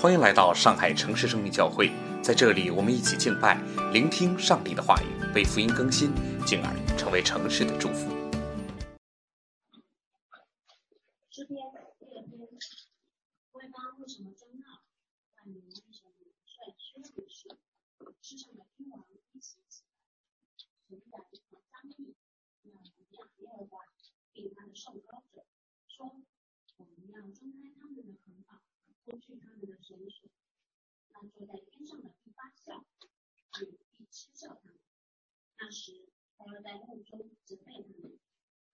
欢迎来到上海城市生命教会，在这里，我们一起敬拜，聆听上帝的话语，被福音更新，进而成为城市的祝福。诗篇第二篇，外邦为什么争闹？万民为什么率宣武士？世上的君王一起起来，神然和张力，要抵挡耶和华，并他的受膏者，说：我们要睁开他们的横堡。脱去他们的绳索，那坐在天上的必发笑，也必嗤笑他们。那时，他要在梦中责备他们，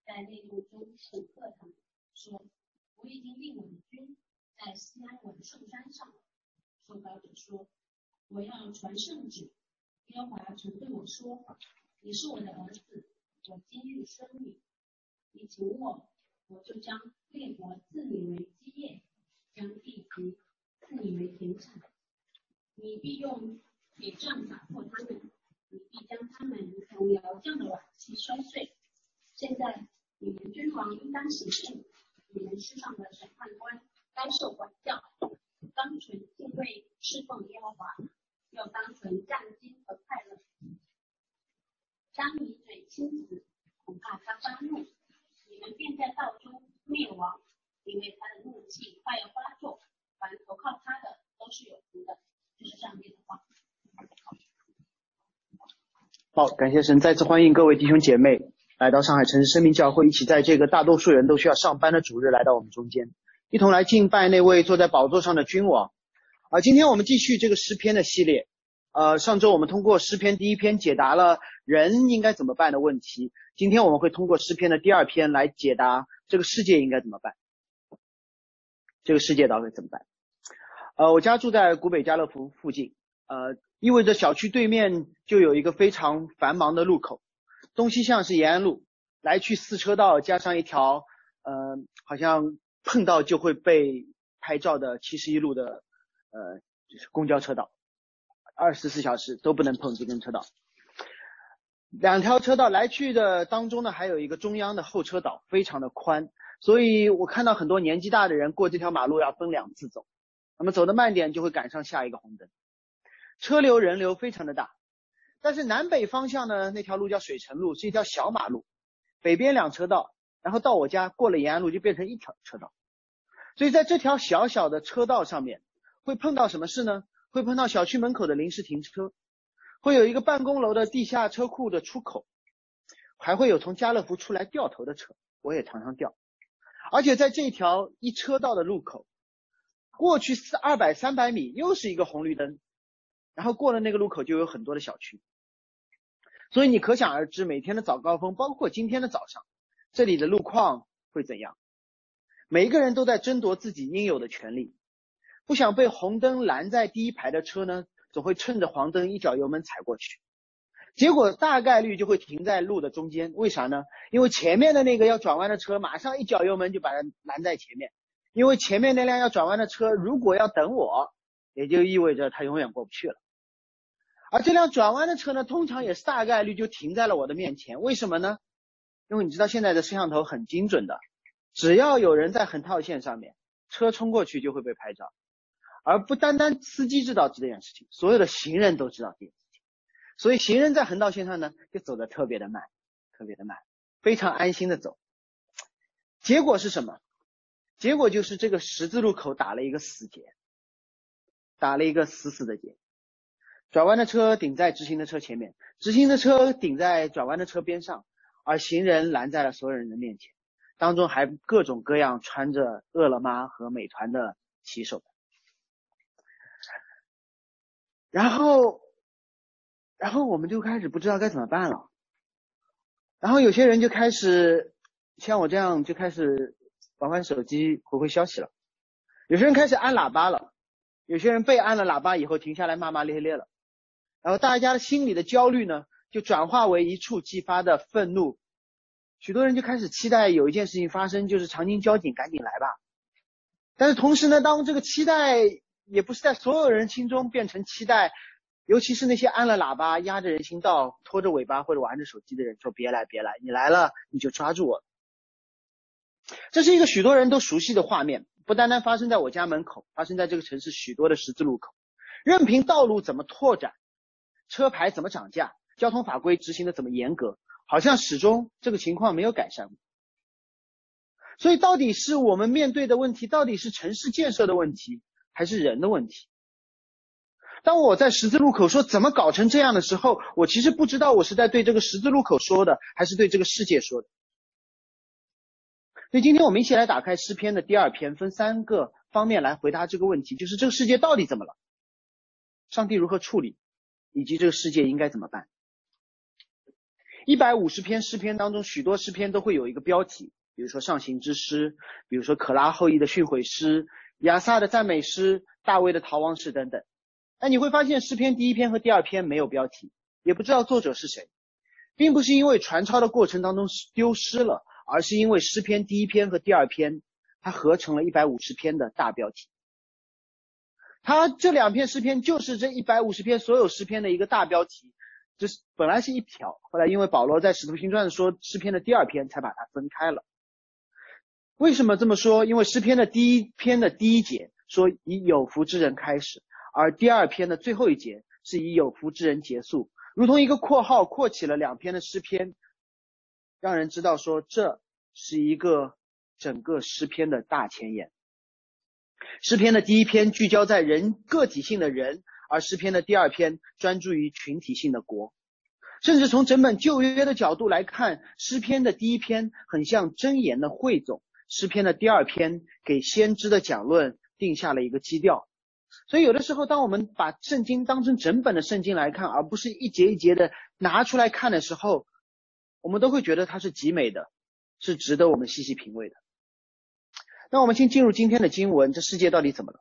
在内幕中恐吓他们，说：我已经令我的军在西安文圣山上。受膏者说：我要传圣旨。耶和华曾对我说：你是我的儿子，我今日生你。你请我，我就将列国赐你为基业。将地皮赐你为田产，你必用铁杖打破他们，你必将他们从窑匠的瓦器摔碎。现在你们君王应当醒悟，你们世上的审判官该受管教，当存敬畏侍奉耶和华，要当成战兢和快乐。当你嘴亲子，恐怕他发怒，你们便在道中灭亡。因为他的怒气快要发作，凡投靠他的都是有福的。这是上帝的话。好，感谢神，再次欢迎各位弟兄姐妹来到上海城市生命教会，一起在这个大多数人都需要上班的主日来到我们中间，一同来敬拜那位坐在宝座上的君王。啊，今天我们继续这个诗篇的系列。呃，上周我们通过诗篇第一篇解答了人应该怎么办的问题，今天我们会通过诗篇的第二篇来解答这个世界应该怎么办。这个世界到底怎么办？呃，我家住在古北家乐福附近，呃，意味着小区对面就有一个非常繁忙的路口，东西向是延安路，来去四车道加上一条，呃，好像碰到就会被拍照的七十一路的，呃，就是公交车道，二十四小时都不能碰这根车道。两条车道来去的当中呢，还有一个中央的候车岛，非常的宽。所以我看到很多年纪大的人过这条马路要分两次走，那么走的慢点就会赶上下一个红灯，车流人流非常的大。但是南北方向呢，那条路叫水城路，是一条小马路，北边两车道，然后到我家过了延安路就变成一条车道。所以在这条小小的车道上面会碰到什么事呢？会碰到小区门口的临时停车，会有一个办公楼的地下车库的出口，还会有从家乐福出来掉头的车，我也常常掉。而且在这条一车道的路口，过去四二百三百米又是一个红绿灯，然后过了那个路口就有很多的小区，所以你可想而知每天的早高峰，包括今天的早上，这里的路况会怎样？每一个人都在争夺自己应有的权利，不想被红灯拦在第一排的车呢，总会趁着黄灯一脚油门踩过去。结果大概率就会停在路的中间，为啥呢？因为前面的那个要转弯的车马上一脚油门就把它拦在前面，因为前面那辆要转弯的车如果要等我，也就意味着他永远过不去了。而这辆转弯的车呢，通常也是大概率就停在了我的面前，为什么呢？因为你知道现在的摄像头很精准的，只要有人在横套线上面，车冲过去就会被拍照，而不单单司机知道这件事情，所有的行人都知道这件事情。所以行人在横道线上呢，就走的特别的慢，特别的慢，非常安心的走。结果是什么？结果就是这个十字路口打了一个死结，打了一个死死的结。转弯的车顶在直行的车前面，直行的车顶在转弯的车边上，而行人拦在了所有人的面前，当中还各种各样穿着饿了么和美团的骑手。然后。然后我们就开始不知道该怎么办了，然后有些人就开始像我这样就开始玩玩手机回回消息了，有些人开始按喇叭了，有些人被按了喇叭以后停下来骂骂咧咧了，然后大家的心里的焦虑呢就转化为一触即发的愤怒，许多人就开始期待有一件事情发生，就是长津交警赶紧来吧，但是同时呢，当这个期待也不是在所有人心中变成期待。尤其是那些按了喇叭、压着人行道、拖着尾巴或者玩着手机的人，说别来别来，你来了你就抓住我。这是一个许多人都熟悉的画面，不单单发生在我家门口，发生在这个城市许多的十字路口。任凭道路怎么拓展，车牌怎么涨价，交通法规执行的怎么严格，好像始终这个情况没有改善。所以，到底是我们面对的问题，到底是城市建设的问题，还是人的问题？当我在十字路口说怎么搞成这样的时候，我其实不知道我是在对这个十字路口说的，还是对这个世界说的。所以今天我们一起来打开诗篇的第二篇，分三个方面来回答这个问题：就是这个世界到底怎么了？上帝如何处理？以及这个世界应该怎么办？一百五十篇诗篇当中，许多诗篇都会有一个标题，比如说上行之诗，比如说可拉后裔的训诲诗、亚萨的赞美诗、大卫的逃亡诗等等。那你会发现诗篇第一篇和第二篇没有标题，也不知道作者是谁，并不是因为传抄的过程当中丢失了。而是因为诗篇第一篇和第二篇，它合成了一百五十篇的大标题。它这两篇诗篇就是这一百五十篇所有诗篇的一个大标题。这是本来是一条，后来因为保罗在使徒行传说诗篇的第二篇，才把它分开了。为什么这么说？因为诗篇的第一篇的第一节说以有福之人开始，而第二篇的最后一节是以有福之人结束，如同一个括号括起了两篇的诗篇。让人知道说这是一个整个诗篇的大前言。诗篇的第一篇聚焦在人个体性的人，而诗篇的第二篇专注于群体性的国。甚至从整本旧约的角度来看，诗篇的第一篇很像箴言的汇总，诗篇的第二篇给先知的讲论定下了一个基调。所以有的时候，当我们把圣经当成整本的圣经来看，而不是一节一节的拿出来看的时候，我们都会觉得它是极美的，是值得我们细细品味的。那我们先进入今天的经文，这世界到底怎么了？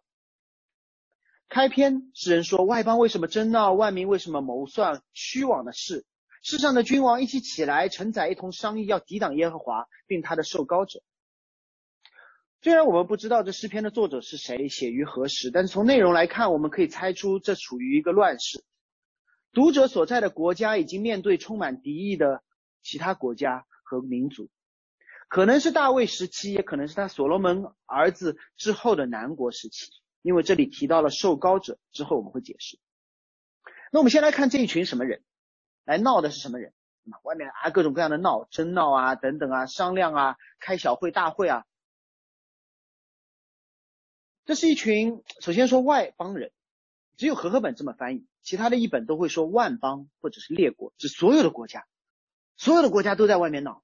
开篇诗人说：“外邦为什么争闹？万民为什么谋算虚妄的事？世上的君王一起起来，承载一同商议，要抵挡耶和华，并他的受膏者。”虽然我们不知道这诗篇的作者是谁，写于何时，但是从内容来看，我们可以猜出这处于一个乱世。读者所在的国家已经面对充满敌意的。其他国家和民族，可能是大卫时期，也可能是他所罗门儿子之后的南国时期，因为这里提到了受膏者，之后我们会解释。那我们先来看这一群什么人，来闹的是什么人？外面啊各种各样的闹，争闹啊等等啊，商量啊，开小会大会啊，这是一群，首先说外邦人，只有和合本这么翻译，其他的译本都会说万邦或者是列国，指所有的国家。所有的国家都在外面闹。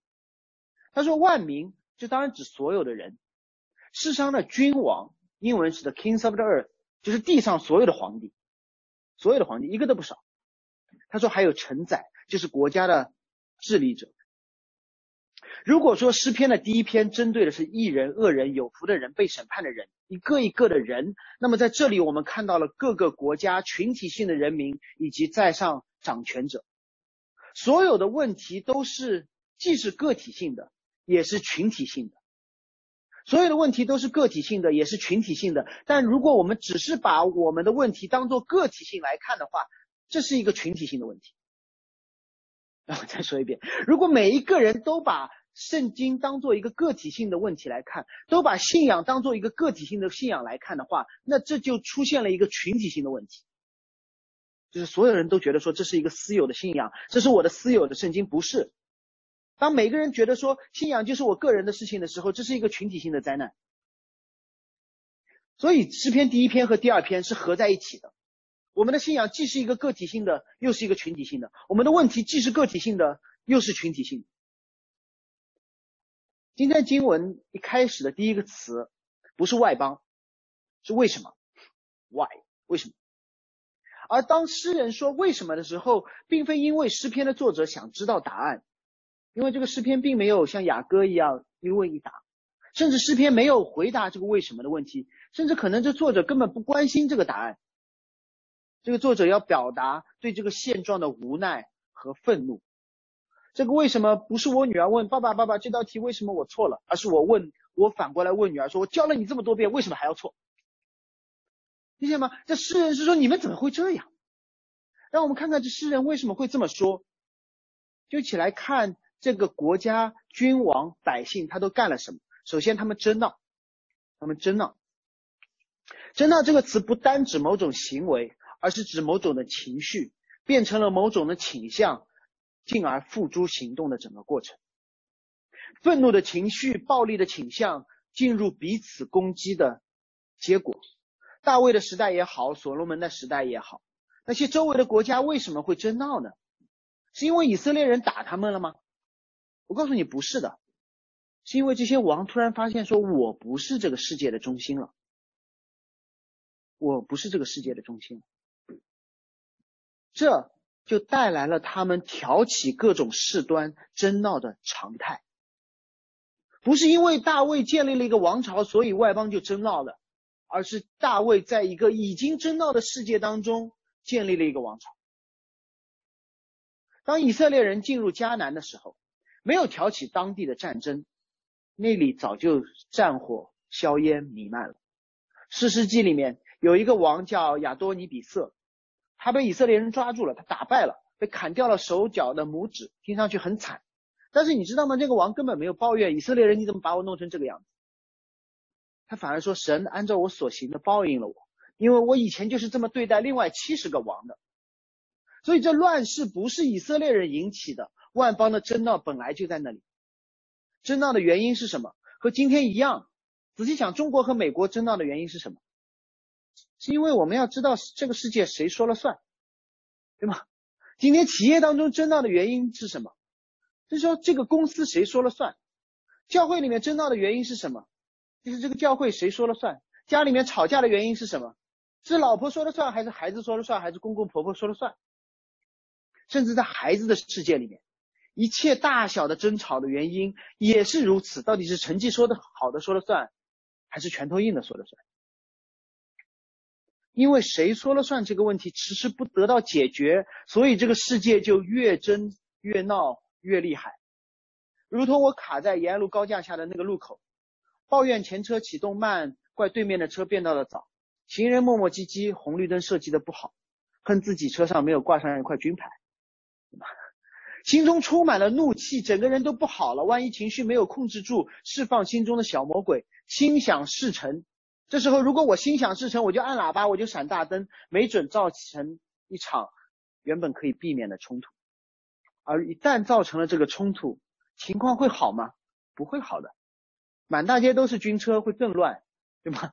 他说万民，就当然指所有的人。世上的君王，英文是 the kings of the earth，就是地上所有的皇帝，所有的皇帝一个都不少。他说还有臣宰，就是国家的治理者。如果说诗篇的第一篇针对的是异人、恶人、有福的人、被审判的人，一个一个的人，那么在这里我们看到了各个国家群体性的人民以及在上掌权者。所有的问题都是既是个体性的，也是群体性的。所有的问题都是个体性的，也是群体性的。但如果我们只是把我们的问题当做个体性来看的话，这是一个群体性的问题。那我再说一遍，如果每一个人都把圣经当做一个个体性的问题来看，都把信仰当做一个个体性的信仰来看的话，那这就出现了一个群体性的问题。就是所有人都觉得说这是一个私有的信仰，这是我的私有的圣经，不是。当每个人觉得说信仰就是我个人的事情的时候，这是一个群体性的灾难。所以诗篇第一篇和第二篇是合在一起的。我们的信仰既是一个个体性的，又是一个群体性的；我们的问题既是个体性的，又是群体性。今天经文一开始的第一个词不是外邦，是为什么？Why？为什么？而当诗人说为什么的时候，并非因为诗篇的作者想知道答案，因为这个诗篇并没有像雅歌一样一问一答，甚至诗篇没有回答这个为什么的问题，甚至可能这作者根本不关心这个答案。这个作者要表达对这个现状的无奈和愤怒。这个为什么不是我女儿问爸爸爸爸这道题为什么我错了，而是我问我反过来问女儿说，我教了你这么多遍，为什么还要错？理解吗？这诗人是说你们怎么会这样？让我们看看这诗人为什么会这么说。就起来看这个国家君王百姓他都干了什么。首先他们争闹，他们争闹。争闹这个词不单指某种行为，而是指某种的情绪，变成了某种的倾向，进而付诸行动的整个过程。愤怒的情绪、暴力的倾向，进入彼此攻击的结果。大卫的时代也好，所罗门的时代也好，那些周围的国家为什么会争闹呢？是因为以色列人打他们了吗？我告诉你，不是的，是因为这些王突然发现说，我不是这个世界的中心了，我不是这个世界的中心，这就带来了他们挑起各种事端、争闹的常态。不是因为大卫建立了一个王朝，所以外邦就争闹了。而是大卫在一个已经争闹的世界当中建立了一个王朝。当以色列人进入迦南的时候，没有挑起当地的战争，那里早就战火硝烟弥漫了。史诗记里面有一个王叫亚多尼比色，他被以色列人抓住了，他打败了，被砍掉了手脚的拇指，听上去很惨。但是你知道吗？这个王根本没有抱怨以色列人，你怎么把我弄成这个样子？他反而说：“神按照我所行的报应了我，因为我以前就是这么对待另外七十个王的。所以这乱世不是以色列人引起的，万邦的争闹本来就在那里。争闹的原因是什么？和今天一样。仔细想，中国和美国争闹的原因是什么？是因为我们要知道这个世界谁说了算，对吗？今天企业当中争闹的原因是什么？就是说这个公司谁说了算？教会里面争闹的原因是什么？”就是这个教会谁说了算？家里面吵架的原因是什么？是老婆说了算，还是孩子说了算，还是公公婆婆说了算？甚至在孩子的世界里面，一切大小的争吵的原因也是如此。到底是成绩说的好的说了算，还是拳头硬的说了算？因为谁说了算这个问题迟迟不得到解决，所以这个世界就越争越闹越厉害。如同我卡在延安路高架下的那个路口。抱怨前车启动慢，怪对面的车变道的早，行人磨磨唧唧，红绿灯设计的不好，恨自己车上没有挂上一块军牌，心中充满了怒气，整个人都不好了。万一情绪没有控制住，释放心中的小魔鬼，心想事成。这时候如果我心想事成，我就按喇叭，我就闪大灯，没准造成一场原本可以避免的冲突。而一旦造成了这个冲突，情况会好吗？不会好的。满大街都是军车，会更乱，对吗？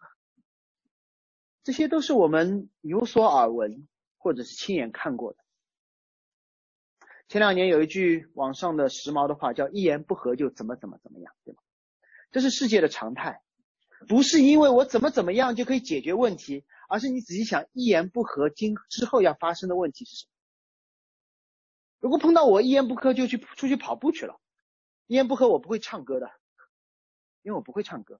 这些都是我们有所耳闻，或者是亲眼看过的。前两年有一句网上的时髦的话，叫“一言不合就怎么怎么怎么样”，对吗？这是世界的常态，不是因为我怎么怎么样就可以解决问题，而是你仔细想，一言不合今之后要发生的问题是什么？如果碰到我一言不合就去出去跑步去了，一言不合我不会唱歌的。因为我不会唱歌，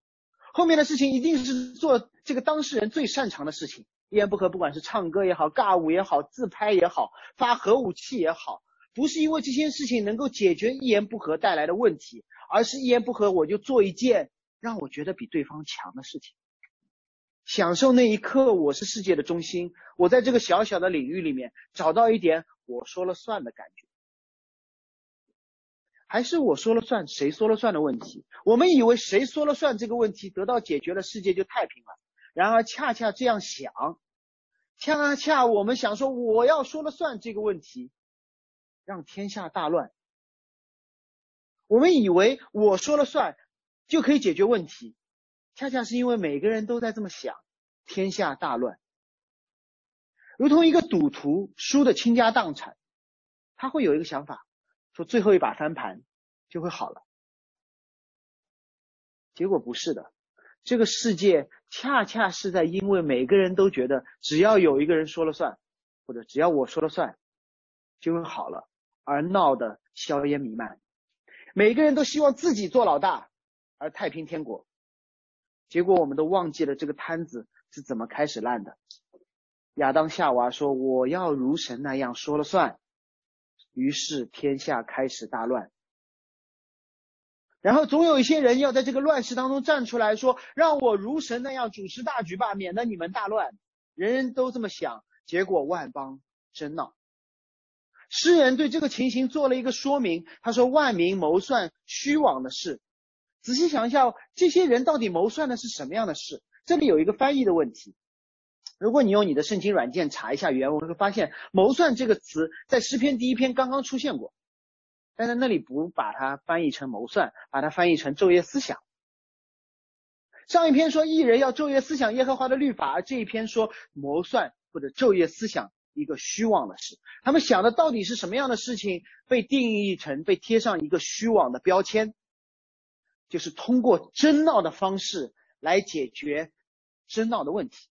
后面的事情一定是做这个当事人最擅长的事情。一言不合，不管是唱歌也好，尬舞也好，自拍也好，发核武器也好，不是因为这些事情能够解决一言不合带来的问题，而是一言不合我就做一件让我觉得比对方强的事情，享受那一刻我是世界的中心，我在这个小小的领域里面找到一点我说了算的感觉。还是我说了算，谁说了算的问题？我们以为谁说了算这个问题得到解决了，世界就太平了。然而恰恰这样想，恰恰我们想说我要说了算这个问题，让天下大乱。我们以为我说了算就可以解决问题，恰恰是因为每个人都在这么想，天下大乱。如同一个赌徒输的倾家荡产，他会有一个想法。说最后一把翻盘就会好了，结果不是的。这个世界恰恰是在因为每个人都觉得只要有一个人说了算，或者只要我说了算就会好了，而闹得硝烟弥漫。每个人都希望自己做老大，而太平天国。结果我们都忘记了这个摊子是怎么开始烂的。亚当夏娃说：“我要如神那样说了算。”于是天下开始大乱，然后总有一些人要在这个乱世当中站出来说：“让我如神那样主持大局吧，免得你们大乱。”人人都这么想，结果万邦争闹。诗人对这个情形做了一个说明，他说：“万民谋算虚妄的事，仔细想一下，这些人到底谋算的是什么样的事？这里有一个翻译的问题。如果你用你的圣经软件查一下原文，会发现“谋算”这个词在诗篇第一篇刚刚出现过，但是那里不把它翻译成谋算，把它翻译成昼夜思想。上一篇说艺人要昼夜思想耶和华的律法，而这一篇说谋算或者昼夜思想一个虚妄的事。他们想的到底是什么样的事情被定义成被贴上一个虚妄的标签？就是通过争闹的方式来解决争闹的问题，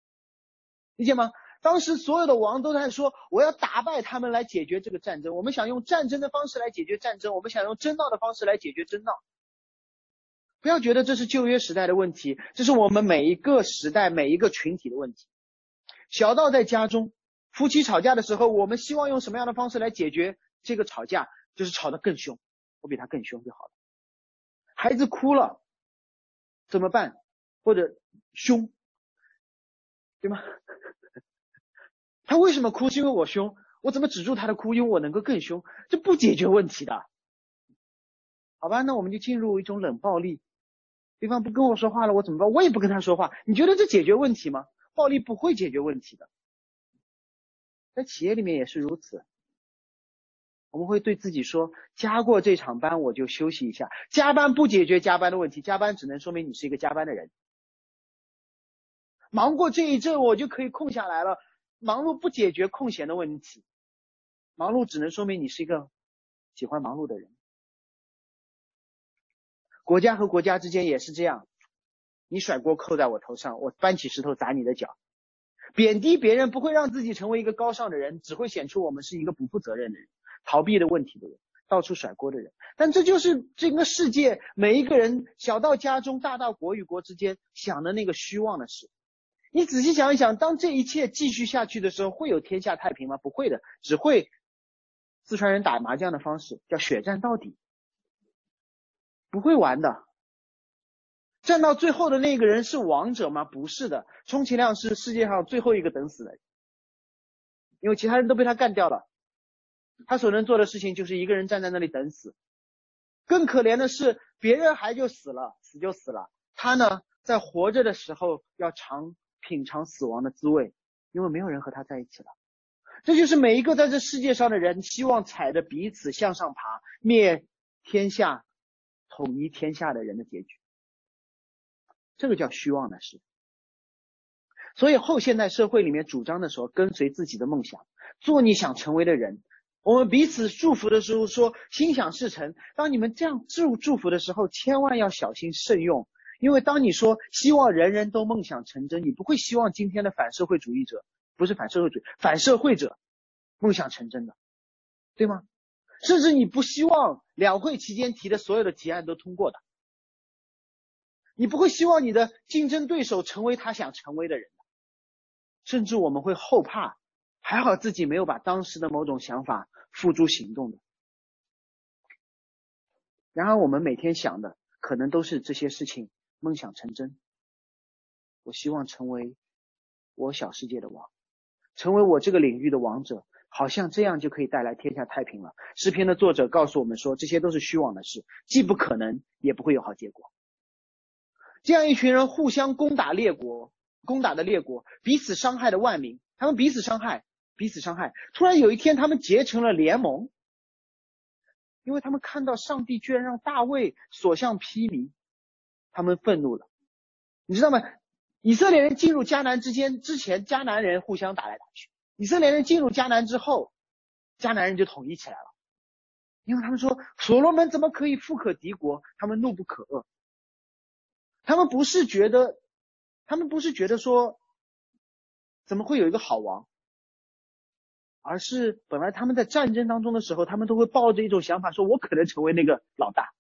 理解吗？当时所有的王都在说，我要打败他们来解决这个战争。我们想用战争的方式来解决战争，我们想用争闹的方式来解决争闹。不要觉得这是旧约时代的问题，这是我们每一个时代每一个群体的问题。小到在家中，夫妻吵架的时候，我们希望用什么样的方式来解决这个吵架？就是吵得更凶，我比他更凶就好了。孩子哭了怎么办？或者凶，对吗？他为什么哭？是因为我凶。我怎么止住他的哭？因为我能够更凶。这不解决问题的，好吧？那我们就进入一种冷暴力。对方不跟我说话了，我怎么办？我也不跟他说话。你觉得这解决问题吗？暴力不会解决问题的，在企业里面也是如此。我们会对自己说：加过这场班，我就休息一下。加班不解决加班的问题，加班只能说明你是一个加班的人。忙过这一阵，我就可以空下来了。忙碌不解决空闲的问题，忙碌只能说明你是一个喜欢忙碌的人。国家和国家之间也是这样，你甩锅扣在我头上，我搬起石头砸你的脚。贬低别人不会让自己成为一个高尚的人，只会显出我们是一个不负责任的人。逃避的问题的人，到处甩锅的人，但这就是这个世界每一个人，小到家中，大到国与国之间想的那个虚妄的事。你仔细想一想，当这一切继续下去的时候，会有天下太平吗？不会的，只会四川人打麻将的方式，叫血战到底，不会玩的。战到最后的那个人是王者吗？不是的，充其量是世界上最后一个等死的，因为其他人都被他干掉了。他所能做的事情就是一个人站在那里等死。更可怜的是，别人还就死了，死就死了。他呢，在活着的时候要尝品尝死亡的滋味，因为没有人和他在一起了。这就是每一个在这世界上的人希望踩着彼此向上爬，灭天下、统一天下的人的结局。这个叫虚妄的事。所以后现代社会里面主张的时候，跟随自己的梦想，做你想成为的人。我们彼此祝福的时候说心想事成。当你们这样祝祝福的时候，千万要小心慎用，因为当你说希望人人都梦想成真，你不会希望今天的反社会主义者不是反社会主义，反社会者梦想成真的，对吗？甚至你不希望两会期间提的所有的提案都通过的，你不会希望你的竞争对手成为他想成为的人，甚至我们会后怕。还好自己没有把当时的某种想法付诸行动的。然而我们每天想的可能都是这些事情梦想成真。我希望成为我小世界的王，成为我这个领域的王者，好像这样就可以带来天下太平了。诗篇的作者告诉我们说，这些都是虚妄的事，既不可能，也不会有好结果。这样一群人互相攻打列国，攻打的列国，彼此伤害的万民，他们彼此伤害。彼此伤害。突然有一天，他们结成了联盟，因为他们看到上帝居然让大卫所向披靡，他们愤怒了。你知道吗？以色列人进入迦南之间之前，迦南人互相打来打去；以色列人进入迦南之后，迦南人就统一起来了，因为他们说所罗门怎么可以富可敌国？他们怒不可遏。他们不是觉得，他们不是觉得说，怎么会有一个好王？而是本来他们在战争当中的时候，他们都会抱着一种想法，说我可能成为那个老大。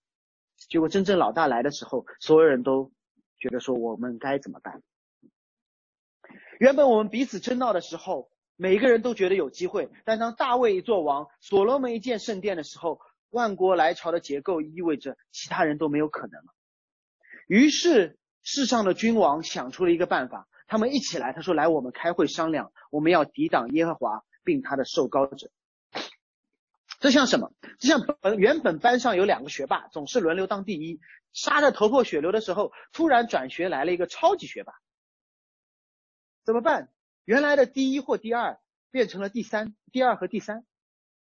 结果真正老大来的时候，所有人都觉得说我们该怎么办？原本我们彼此争闹的时候，每一个人都觉得有机会。但当大卫一做王，所罗门一建圣殿的时候，万国来朝的结构意味着其他人都没有可能了。于是世上的君王想出了一个办法，他们一起来，他说：“来，我们开会商量，我们要抵挡耶和华。”并他的受膏者，这像什么？这像本原本班上有两个学霸，总是轮流当第一，杀得头破血流的时候，突然转学来了一个超级学霸，怎么办？原来的第一或第二变成了第三，第二和第三，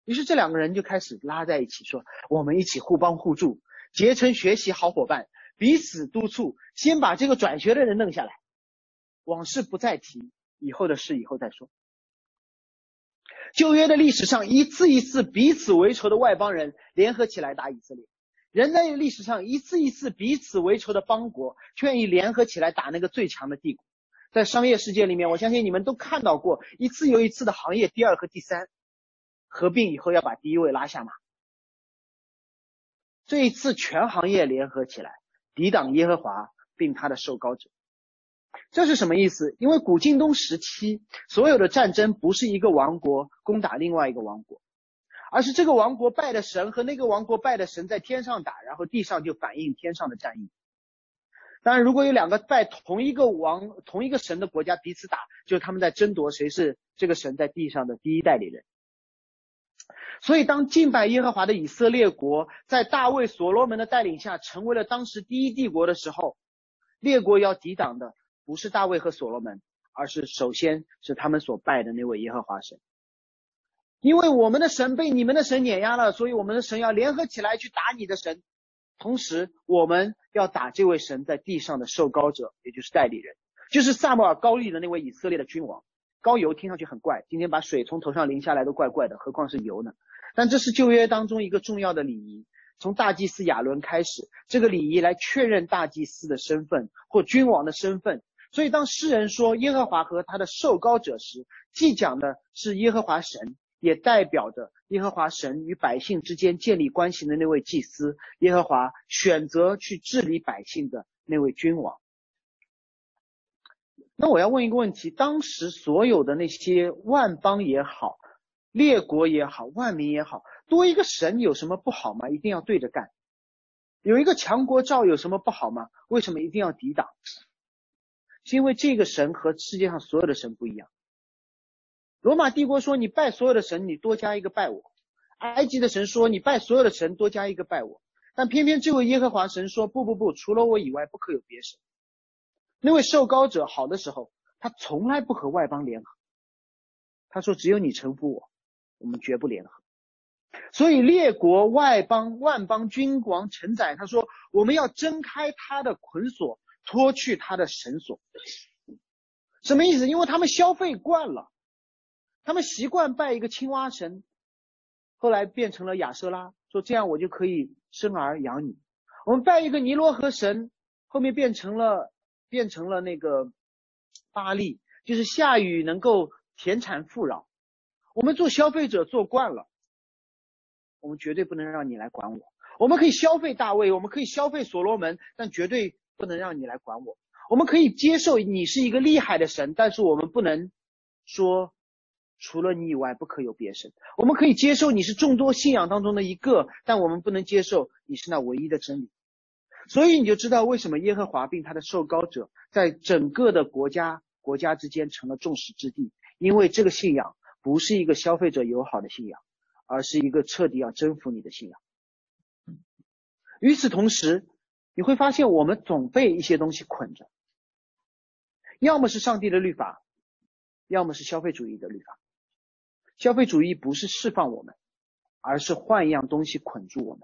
于是这两个人就开始拉在一起说：“我们一起互帮互助，结成学习好伙伴，彼此督促，先把这个转学的人弄下来，往事不再提，以后的事以后再说。”旧约的历史上，一次一次彼此为仇的外邦人联合起来打以色列；人类历史上，一次一次彼此为仇的邦国，愿意联合起来打那个最强的帝国。在商业世界里面，我相信你们都看到过一次又一次的行业第二和第三合并以后要把第一位拉下马。这一次全行业联合起来抵挡耶和华并他的受膏者。这是什么意思？因为古近东时期所有的战争不是一个王国攻打另外一个王国，而是这个王国拜的神和那个王国拜的神在天上打，然后地上就反映天上的战役。当然，如果有两个拜同一个王、同一个神的国家彼此打，就是他们在争夺谁是这个神在地上的第一代理人。所以，当敬拜耶和华的以色列国在大卫、所罗门的带领下成为了当时第一帝国的时候，列国要抵挡的。不是大卫和所罗门，而是首先是他们所拜的那位耶和华神。因为我们的神被你们的神碾压了，所以我们的神要联合起来去打你的神。同时，我们要打这位神在地上的受膏者，也就是代理人，就是萨摩尔高立的那位以色列的君王。高油听上去很怪，今天把水从头上淋下来都怪怪的，何况是油呢？但这是旧约当中一个重要的礼仪。从大祭司亚伦开始，这个礼仪来确认大祭司的身份或君王的身份。所以，当诗人说耶和华和他的受膏者时，既讲的是耶和华神，也代表着耶和华神与百姓之间建立关系的那位祭司，耶和华选择去治理百姓的那位君王。那我要问一个问题：当时所有的那些万邦也好，列国也好，万民也好，多一个神有什么不好吗？一定要对着干。有一个强国照有什么不好吗？为什么一定要抵挡？是因为这个神和世界上所有的神不一样。罗马帝国说你拜所有的神，你多加一个拜我；埃及的神说你拜所有的神，多加一个拜我。但偏偏这位耶和华神说不不不，除了我以外不可有别神。那位受膏者好的时候，他从来不和外邦联合。他说只有你臣服我，我们绝不联合。所以列国外邦万邦君王承载，他说我们要挣开他的捆锁。脱去他的绳索，什么意思？因为他们消费惯了，他们习惯拜一个青蛙神，后来变成了亚瑟拉，说这样我就可以生儿养女。我们拜一个尼罗河神，后面变成了变成了那个巴利，就是下雨能够田产富饶。我们做消费者做惯了，我们绝对不能让你来管我。我们可以消费大卫，我们可以消费所罗门，但绝对。不能让你来管我，我们可以接受你是一个厉害的神，但是我们不能说除了你以外不可有别神。我们可以接受你是众多信仰当中的一个，但我们不能接受你是那唯一的真理。所以你就知道为什么耶和华并他的受膏者在整个的国家国家之间成了众矢之的，因为这个信仰不是一个消费者友好的信仰，而是一个彻底要征服你的信仰。与此同时。你会发现，我们总被一些东西捆着，要么是上帝的律法，要么是消费主义的律法。消费主义不是释放我们，而是换一样东西捆住我们。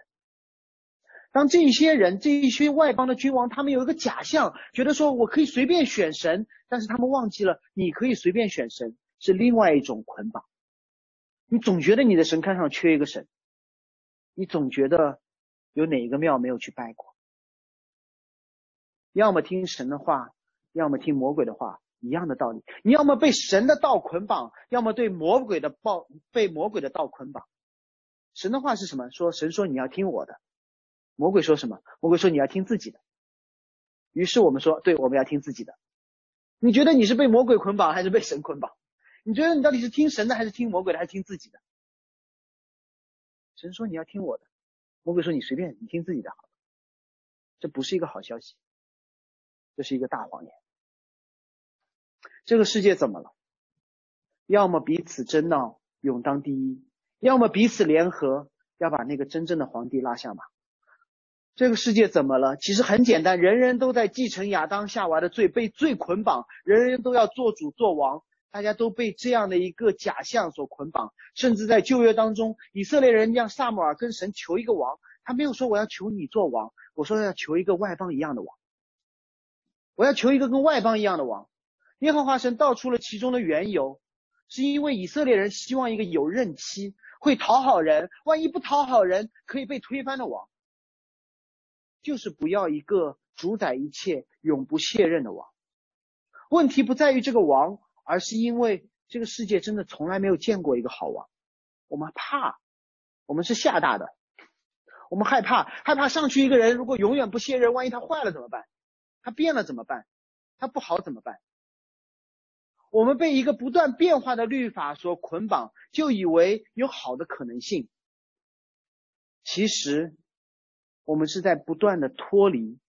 当这些人、这一些外邦的君王，他们有一个假象，觉得说我可以随便选神，但是他们忘记了，你可以随便选神是另外一种捆绑。你总觉得你的神龛上缺一个神，你总觉得有哪一个庙没有去拜过。要么听神的话，要么听魔鬼的话，一样的道理。你要么被神的道捆绑，要么对魔鬼的报被魔鬼的道捆绑。神的话是什么？说神说你要听我的。魔鬼说什么？魔鬼说你要听自己的。于是我们说，对，我们要听自己的。你觉得你是被魔鬼捆绑还是被神捆绑？你觉得你到底是听神的还是听魔鬼的还是听自己的？神说你要听我的，魔鬼说你随便，你听自己的好了。这不是一个好消息。这是一个大谎言。这个世界怎么了？要么彼此争闹，勇当第一；要么彼此联合，要把那个真正的皇帝拉下马。这个世界怎么了？其实很简单，人人都在继承亚当夏娃的罪，被罪捆绑，人人都要做主做王，大家都被这样的一个假象所捆绑。甚至在旧约当中，以色列人让萨母尔跟神求一个王，他没有说我要求你做王，我说要求一个外邦一样的王，我要求一个跟外邦一样的王。耶和华神道出了其中的缘由，是因为以色列人希望一个有任期、会讨好人，万一不讨好人可以被推翻的王。就是不要一个主宰一切、永不卸任的王。问题不在于这个王，而是因为这个世界真的从来没有见过一个好王。我们怕，我们是吓大的，我们害怕，害怕上去一个人如果永远不卸任，万一他坏了怎么办？他变了怎么办？他不好怎么办？我们被一个不断变化的律法所捆绑，就以为有好的可能性。其实。我们是在不断的脱离，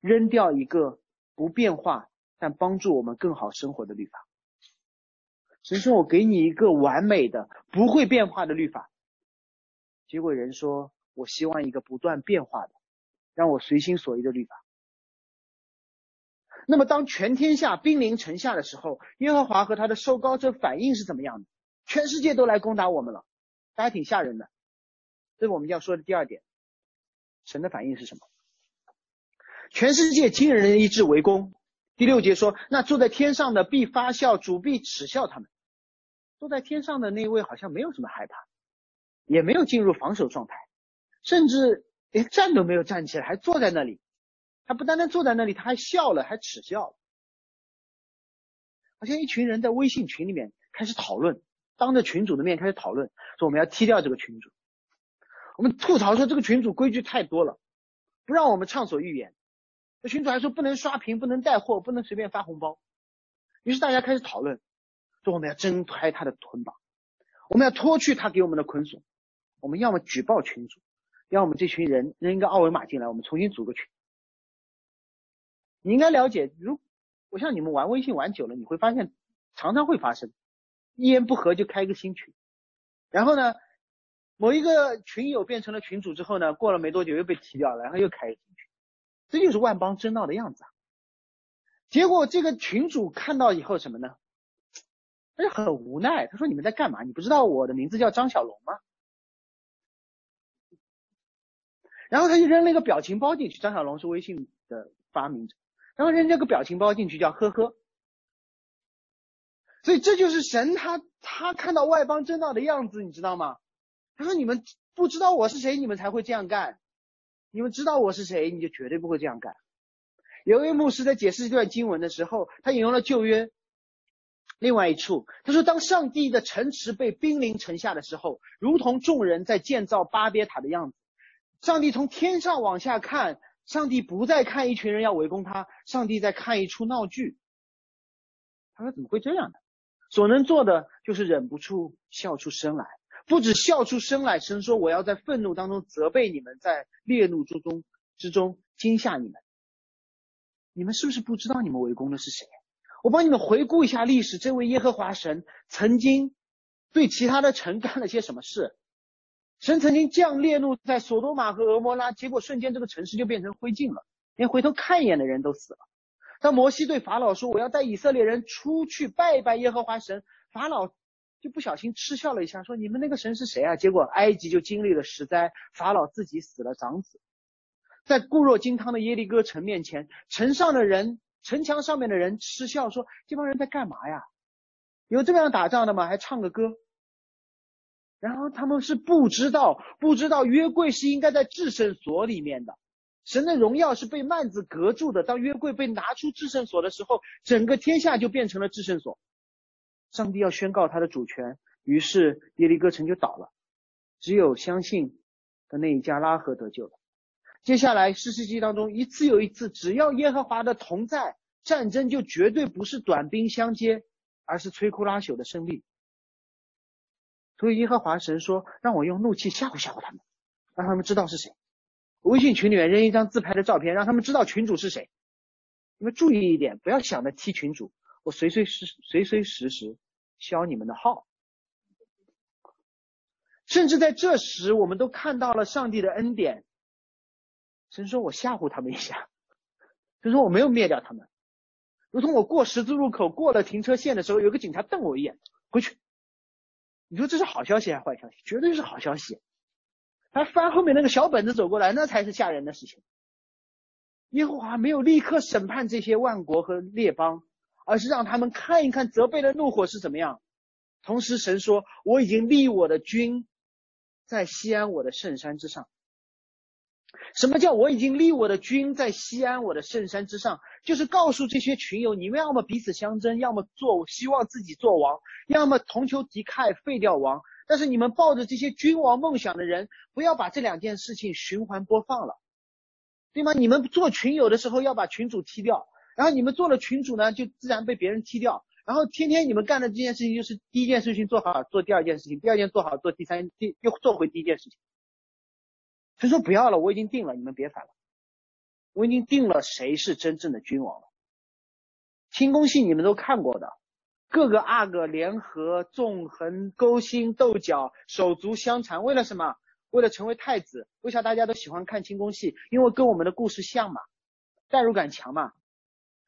扔掉一个不变化但帮助我们更好生活的律法。神说：“我给你一个完美的、不会变化的律法。”结果人说：“我希望一个不断变化的，让我随心所欲的律法。”那么，当全天下兵临城下的时候，耶和华和他的受膏者反应是怎么样的？全世界都来攻打我们了，大家挺吓人的。这是我们要说的第二点。神的反应是什么？全世界惊人的一致围攻。第六节说：“那坐在天上的必发笑，主必耻笑他们。”坐在天上的那位好像没有什么害怕，也没有进入防守状态，甚至连站都没有站起来，还坐在那里。他不单单坐在那里，他还笑了，还耻笑了。好像一群人在微信群里面开始讨论，当着群主的面开始讨论，说我们要踢掉这个群主。我们吐槽说这个群主规矩太多了，不让我们畅所欲言。这群主还说不能刷屏，不能带货，不能随便发红包。于是大家开始讨论，说我们要挣开他的捆绑，我们要脱去他给我们的捆锁。我们要么举报群主，要么这群人扔一个二维码进来，我们重新组个群。你应该了解，如我像你们玩微信玩久了，你会发现常常会发生，一言不合就开个新群，然后呢？某一个群友变成了群主之后呢，过了没多久又被踢掉了，然后又开新群，这就是万邦争闹的样子啊。结果这个群主看到以后什么呢？他就很无奈，他说：“你们在干嘛？你不知道我的名字叫张小龙吗？”然后他就扔了一个表情包进去，张小龙是微信的发明者，然后扔这个表情包进去叫呵呵。所以这就是神他他看到外邦争闹的样子，你知道吗？他说：“你们不知道我是谁，你们才会这样干。你们知道我是谁，你就绝对不会这样干。”有一位牧师在解释这段经文的时候，他引用了旧约另外一处，他说：“当上帝的城池被兵临城下的时候，如同众人在建造巴别塔的样子。上帝从天上往下看，上帝不再看一群人要围攻他，上帝在看一出闹剧。”他说：“怎么会这样呢？所能做的就是忍不住笑出声来。”不止笑出声来，神说：“我要在愤怒当中责备你们，在烈怒之中之中惊吓你们。你们是不是不知道你们围攻的是谁？我帮你们回顾一下历史。这位耶和华神曾经对其他的城干了些什么事？神曾经降烈怒在索多玛和俄摩拉，结果瞬间这个城市就变成灰烬了，连回头看一眼的人都死了。当摩西对法老说：‘我要带以色列人出去拜一拜耶和华神。’法老。就不小心嗤笑了一下，说：“你们那个神是谁啊？”结果埃及就经历了十灾，法老自己死了长子，在固若金汤的耶利哥城面前，城上的人、城墙上面的人嗤笑说：“这帮人在干嘛呀？有这么样打仗的吗？还唱个歌？”然后他们是不知道，不知道约柜是应该在至圣所里面的，神的荣耀是被幔子隔住的。当约柜被拿出至圣所的时候，整个天下就变成了至圣所。上帝要宣告他的主权，于是耶利哥城就倒了，只有相信的那一家拉合得救了。接下来四世纪当中，一次又一次，只要耶和华的同在，战争就绝对不是短兵相接，而是摧枯拉朽的胜利。所以耶和华神说：“让我用怒气吓唬吓唬他们，让他们知道是谁。微信群里面扔一张自拍的照片，让他们知道群主是谁。你们注意一点，不要想着踢群主。”我随随时随随时时消你们的号。甚至在这时，我们都看到了上帝的恩典。神说：“我吓唬他们一下。”神说：“我没有灭掉他们。”如同我过十字路口过了停车线的时候，有个警察瞪我一眼，回去。你说这是好消息还是坏消息？绝对是好消息。他翻后面那个小本子走过来，那才是吓人的事情。耶和华没有立刻审判这些万国和列邦，而是让他们看一看责备的怒火是怎么样。同时，神说：“我已经立我的君在西安我的圣山之上。”什么叫我已经立我的君在西安我的圣山之上？就是告诉这些群友，你们要么彼此相争，要么做希望自己做王，要么同仇敌忾废掉王。但是你们抱着这些君王梦想的人，不要把这两件事情循环播放了，对吗？你们做群友的时候要把群主踢掉，然后你们做了群主呢，就自然被别人踢掉。然后天天你们干的这件事情就是第一件事情做好，做第二件事情，第二件做好，做第三，第又做回第一件事情。他说不要了，我已经定了，你们别反了。我已经定了谁是真正的君王了。清宫戏你们都看过的，各个阿哥联合纵横勾心斗角手足相残，为了什么？为了成为太子。为啥大家都喜欢看清宫戏？因为跟我们的故事像嘛，代入感强嘛。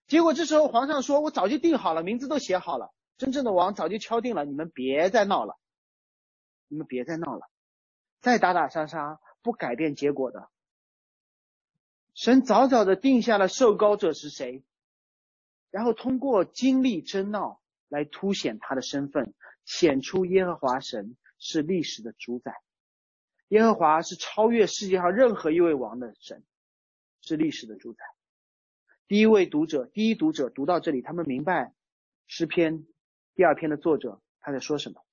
结果这时候皇上说：“我早就定好了，名字都写好了，真正的王早就敲定了，你们别再闹了，你们别再闹了，再打打杀杀。”不改变结果的，神早早的定下了受膏者是谁，然后通过经历争闹来凸显他的身份，显出耶和华神是历史的主宰，耶和华是超越世界上任何一位王的神，是历史的主宰。第一位读者，第一读者读到这里，他们明白诗篇第二篇的作者他在说什么，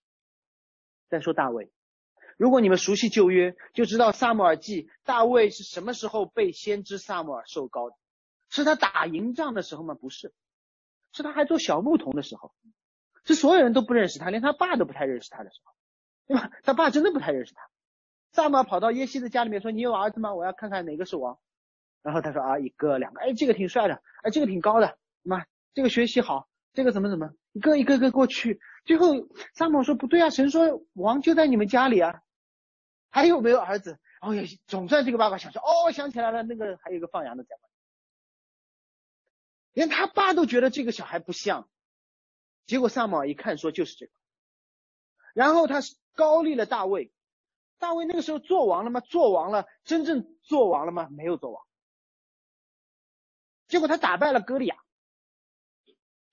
在说大卫。如果你们熟悉旧约，就知道萨母尔记大卫是什么时候被先知萨母尔受膏的？是他打赢仗的时候吗？不是，是他还做小牧童的时候，是所有人都不认识他，连他爸都不太认识他的时候，对吧？他爸真的不太认识他。萨母跑到耶西的家里面说：“你有儿子吗？我要看看哪个是王。”然后他说：“啊，一个两个，哎，这个挺帅的，哎，这个挺高的，妈，这个学习好，这个怎么怎么，一个一个个过去。最后萨母说：不对啊，神说王就在你们家里啊。”还有没有儿子？哦呀，总算这个爸爸想说，哦，想起来了，那个还有一个放羊的在外连他爸都觉得这个小孩不像。结果萨母一看说就是这个，然后他高立了大卫。大卫那个时候做王了吗？做王了，真正做王了吗？没有做王。结果他打败了歌利亚，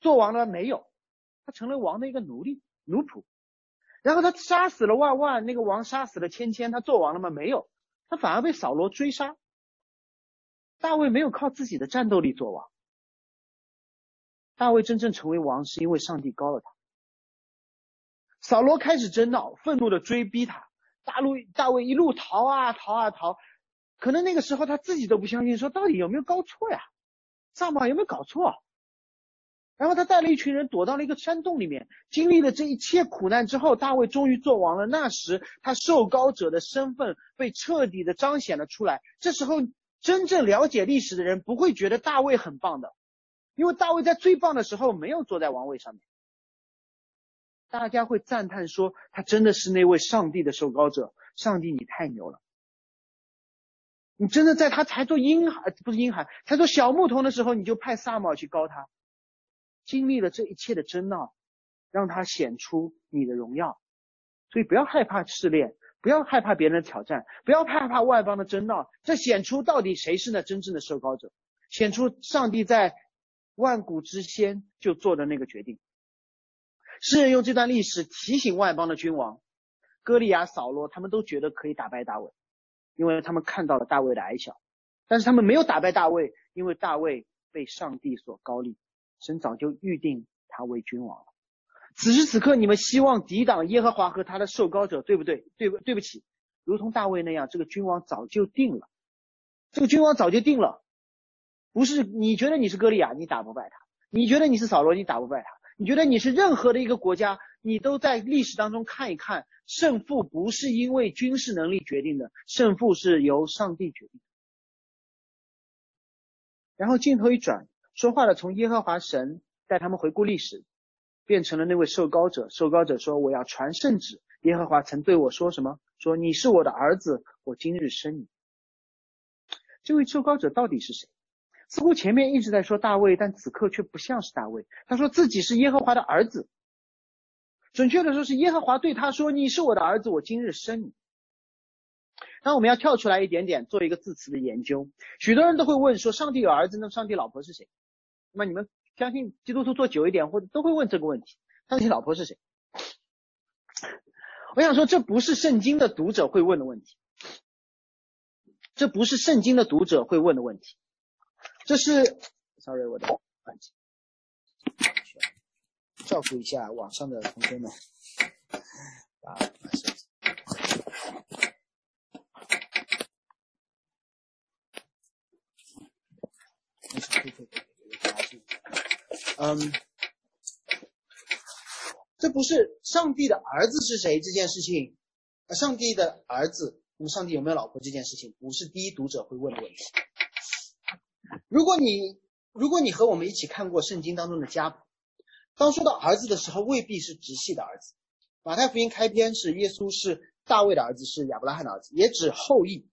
做王了没有？他成了王的一个奴隶奴仆。然后他杀死了万万，那个王杀死了千千，他做王了吗？没有，他反而被扫罗追杀。大卫没有靠自己的战斗力做王，大卫真正成为王是因为上帝高了他。扫罗开始争闹，愤怒的追逼他，大陆大卫一路逃啊逃啊逃，可能那个时候他自己都不相信，说到底有没有搞错呀？萨马有没有搞错？然后他带了一群人躲到了一个山洞里面，经历了这一切苦难之后，大卫终于做王了。那时他受膏者的身份被彻底的彰显了出来。这时候真正了解历史的人不会觉得大卫很棒的，因为大卫在最棒的时候没有坐在王位上面。大家会赞叹说他真的是那位上帝的受膏者，上帝你太牛了！你真的在他才做婴孩不是婴孩，才做小牧童的时候，你就派撒母去膏他。经历了这一切的争闹，让他显出你的荣耀。所以不要害怕试炼，不要害怕别人的挑战，不要害怕外邦的争闹。这显出到底谁是那真正的受膏者，显出上帝在万古之先就做的那个决定。诗人用这段历史提醒外邦的君王，歌利亚、扫罗，他们都觉得可以打败大卫，因为他们看到了大卫的矮小。但是他们没有打败大卫，因为大卫被上帝所高立。神早就预定他为君王了。此时此刻，你们希望抵挡耶和华和他的受膏者，对不对？对不？对不起，如同大卫那样，这个君王早就定了。这个君王早就定了，不是你觉得你是歌利亚，你打不败他；你觉得你是扫罗，你打不败他；你觉得你是任何的一个国家，你都在历史当中看一看，胜负不是因为军事能力决定的，胜负是由上帝决定。然后镜头一转。说话的从耶和华神带他们回顾历史，变成了那位受膏者。受膏者说：“我要传圣旨。耶和华曾对我说什么？说你是我的儿子，我今日生你。”这位受膏者到底是谁？似乎前面一直在说大卫，但此刻却不像是大卫。他说自己是耶和华的儿子。准确的说，是耶和华对他说：“你是我的儿子，我今日生你。”那我们要跳出来一点点，做一个字词的研究。许多人都会问说：“上帝有儿子，那上帝老婆是谁？”那你们相信基督徒做久一点，或者都会问这个问题：上帝老婆是谁？我想说，这不是圣经的读者会问的问题，这不是圣经的读者会问的问题，这是，sorry，我的耳机，照顾一下网上的同学们，嗯，这不是上帝的儿子是谁这件事情，上帝的儿子，那么上帝有没有老婆这件事情，不是第一读者会问的问题。如果你如果你和我们一起看过圣经当中的家谱，当说到儿子的时候，未必是直系的儿子。马太福音开篇是耶稣是大卫的儿子，是亚伯拉罕的儿子，也指后裔。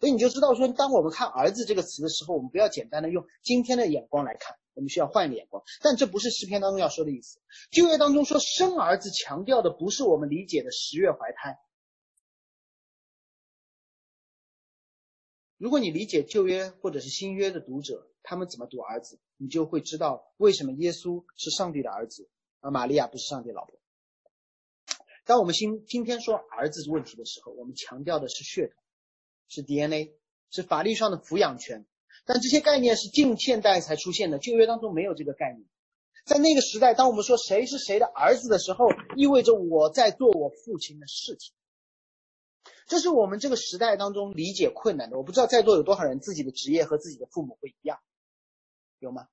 所以你就知道说，当我们看儿子这个词的时候，我们不要简单的用今天的眼光来看。我们需要换一个眼光，但这不是诗篇当中要说的意思。旧约当中说生儿子，强调的不是我们理解的十月怀胎。如果你理解旧约或者是新约的读者，他们怎么读儿子，你就会知道为什么耶稣是上帝的儿子，而玛利亚不是上帝老婆。当我们今今天说儿子问题的时候，我们强调的是血统，是 DNA，是法律上的抚养权。但这些概念是近现代才出现的，旧约当中没有这个概念。在那个时代，当我们说谁是谁的儿子的时候，意味着我在做我父亲的事情。这是我们这个时代当中理解困难的。我不知道在座有多少人自己的职业和自己的父母会一样，有吗？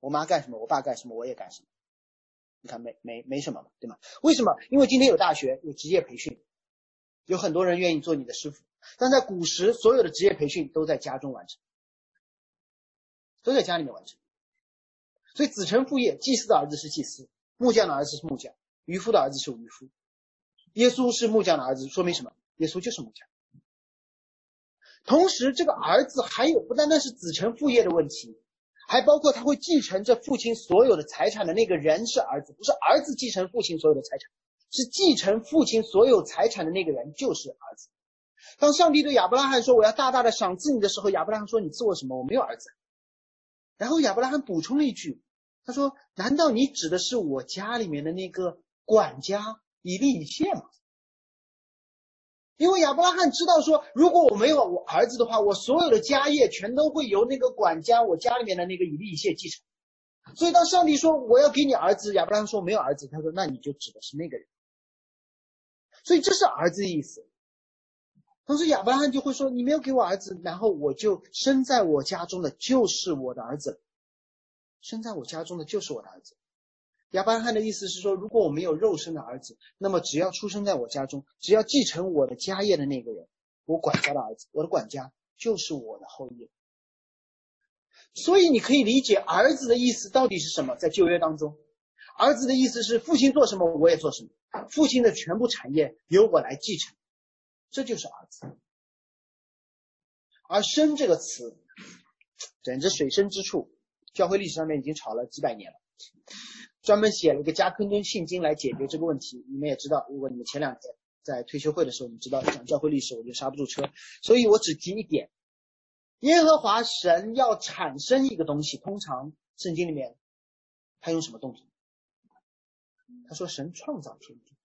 我妈干什么，我爸干什么，我也干什么。你看没没没什么嘛，对吗？为什么？因为今天有大学，有职业培训，有很多人愿意做你的师傅。但在古时，所有的职业培训都在家中完成。都在家里面完成，所以子承父业，祭司的儿子是祭司，木匠的儿子是木匠，渔夫的儿子是渔夫。耶稣是木匠的儿子，说明什么？耶稣就是木匠。同时，这个儿子还有不单单是子承父业的问题，还包括他会继承这父亲所有的财产的那个人是儿子，不是儿子继承父亲所有的财产，是继承父亲所有财产的那个人就是儿子。当上帝对亚伯拉罕说我要大大的赏赐你的时候，亚伯拉罕说你赐我什么？我没有儿子。然后亚伯拉罕补充了一句，他说：“难道你指的是我家里面的那个管家以利以谢吗？”因为亚伯拉罕知道说，如果我没有我儿子的话，我所有的家业全都会由那个管家我家里面的那个以利以谢继承。所以当上帝说我要给你儿子，亚伯拉罕说没有儿子，他说那你就指的是那个人。所以这是儿子的意思。同时，亚伯拉罕就会说：“你没有给我儿子，然后我就生在我家中的就是我的儿子，生在我家中的就是我的儿子。”亚伯拉罕的意思是说，如果我没有肉身的儿子，那么只要出生在我家中，只要继承我的家业的那个人，我管家的儿子，我的管家就是我的后裔。所以你可以理解儿子的意思到底是什么？在旧约当中，儿子的意思是父亲做什么我也做什么，父亲的全部产业由我来继承。这就是儿子，而生这个词，简直水深之处。教会历史上面已经吵了几百年了，专门写了一个加坑敦信经来解决这个问题。你们也知道，如果你们前两天在退休会的时候，你知道讲教会历史，我就刹不住车。所以我只提一点：耶和华神要产生一个东西，通常圣经里面他用什么动词？他说神创造天地，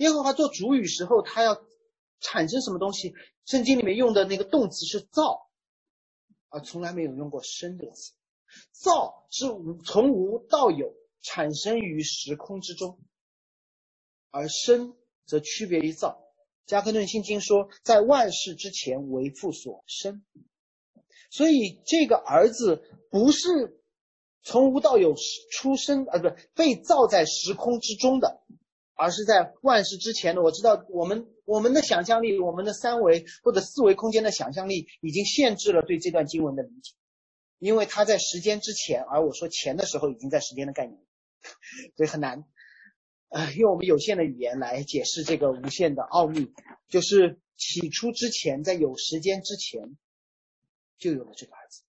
耶和华做主语时候，他要产生什么东西？圣经里面用的那个动词是造，而从来没有用过生这个词。造是无从无到有，产生于时空之中，而生则区别于造。加克顿信经说，在万事之前为父所生，所以这个儿子不是从无到有出生，啊，不被造在时空之中的。而是在万事之前的，我知道我们我们的想象力，我们的三维或者四维空间的想象力已经限制了对这段经文的理解，因为它在时间之前，而我说前的时候已经在时间的概念。所以很难。呃，用我们有限的语言来解释这个无限的奥秘，就是起初之前，在有时间之前，就有了这个儿子，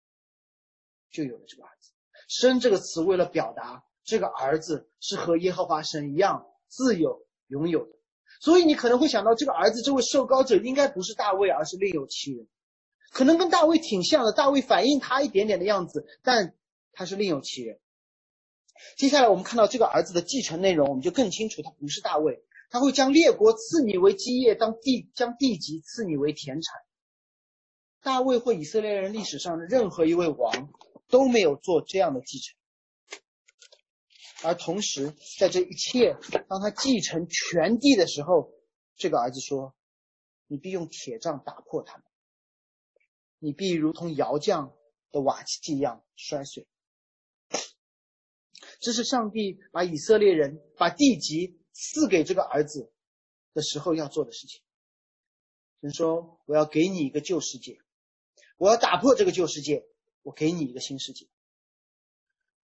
就有了这个儿子。生这个词为了表达这个儿子是和耶和华神一样自有拥有的，所以你可能会想到这个儿子这位受膏者应该不是大卫，而是另有其人，可能跟大卫挺像的，大卫反映他一点点的样子，但他是另有其人。接下来我们看到这个儿子的继承内容，我们就更清楚，他不是大卫，他会将列国赐你为基业，当地将地级赐你为田产。大卫或以色列人历史上的任何一位王都没有做这样的继承，而同时在这一切当他继承全地的时候，这个儿子说：“你必用铁杖打破他们，你必如同窑匠的瓦器一样摔碎。”这是上帝把以色列人把地级赐给这个儿子的时候要做的事情。神说：“我要给你一个旧世界，我要打破这个旧世界，我给你一个新世界。”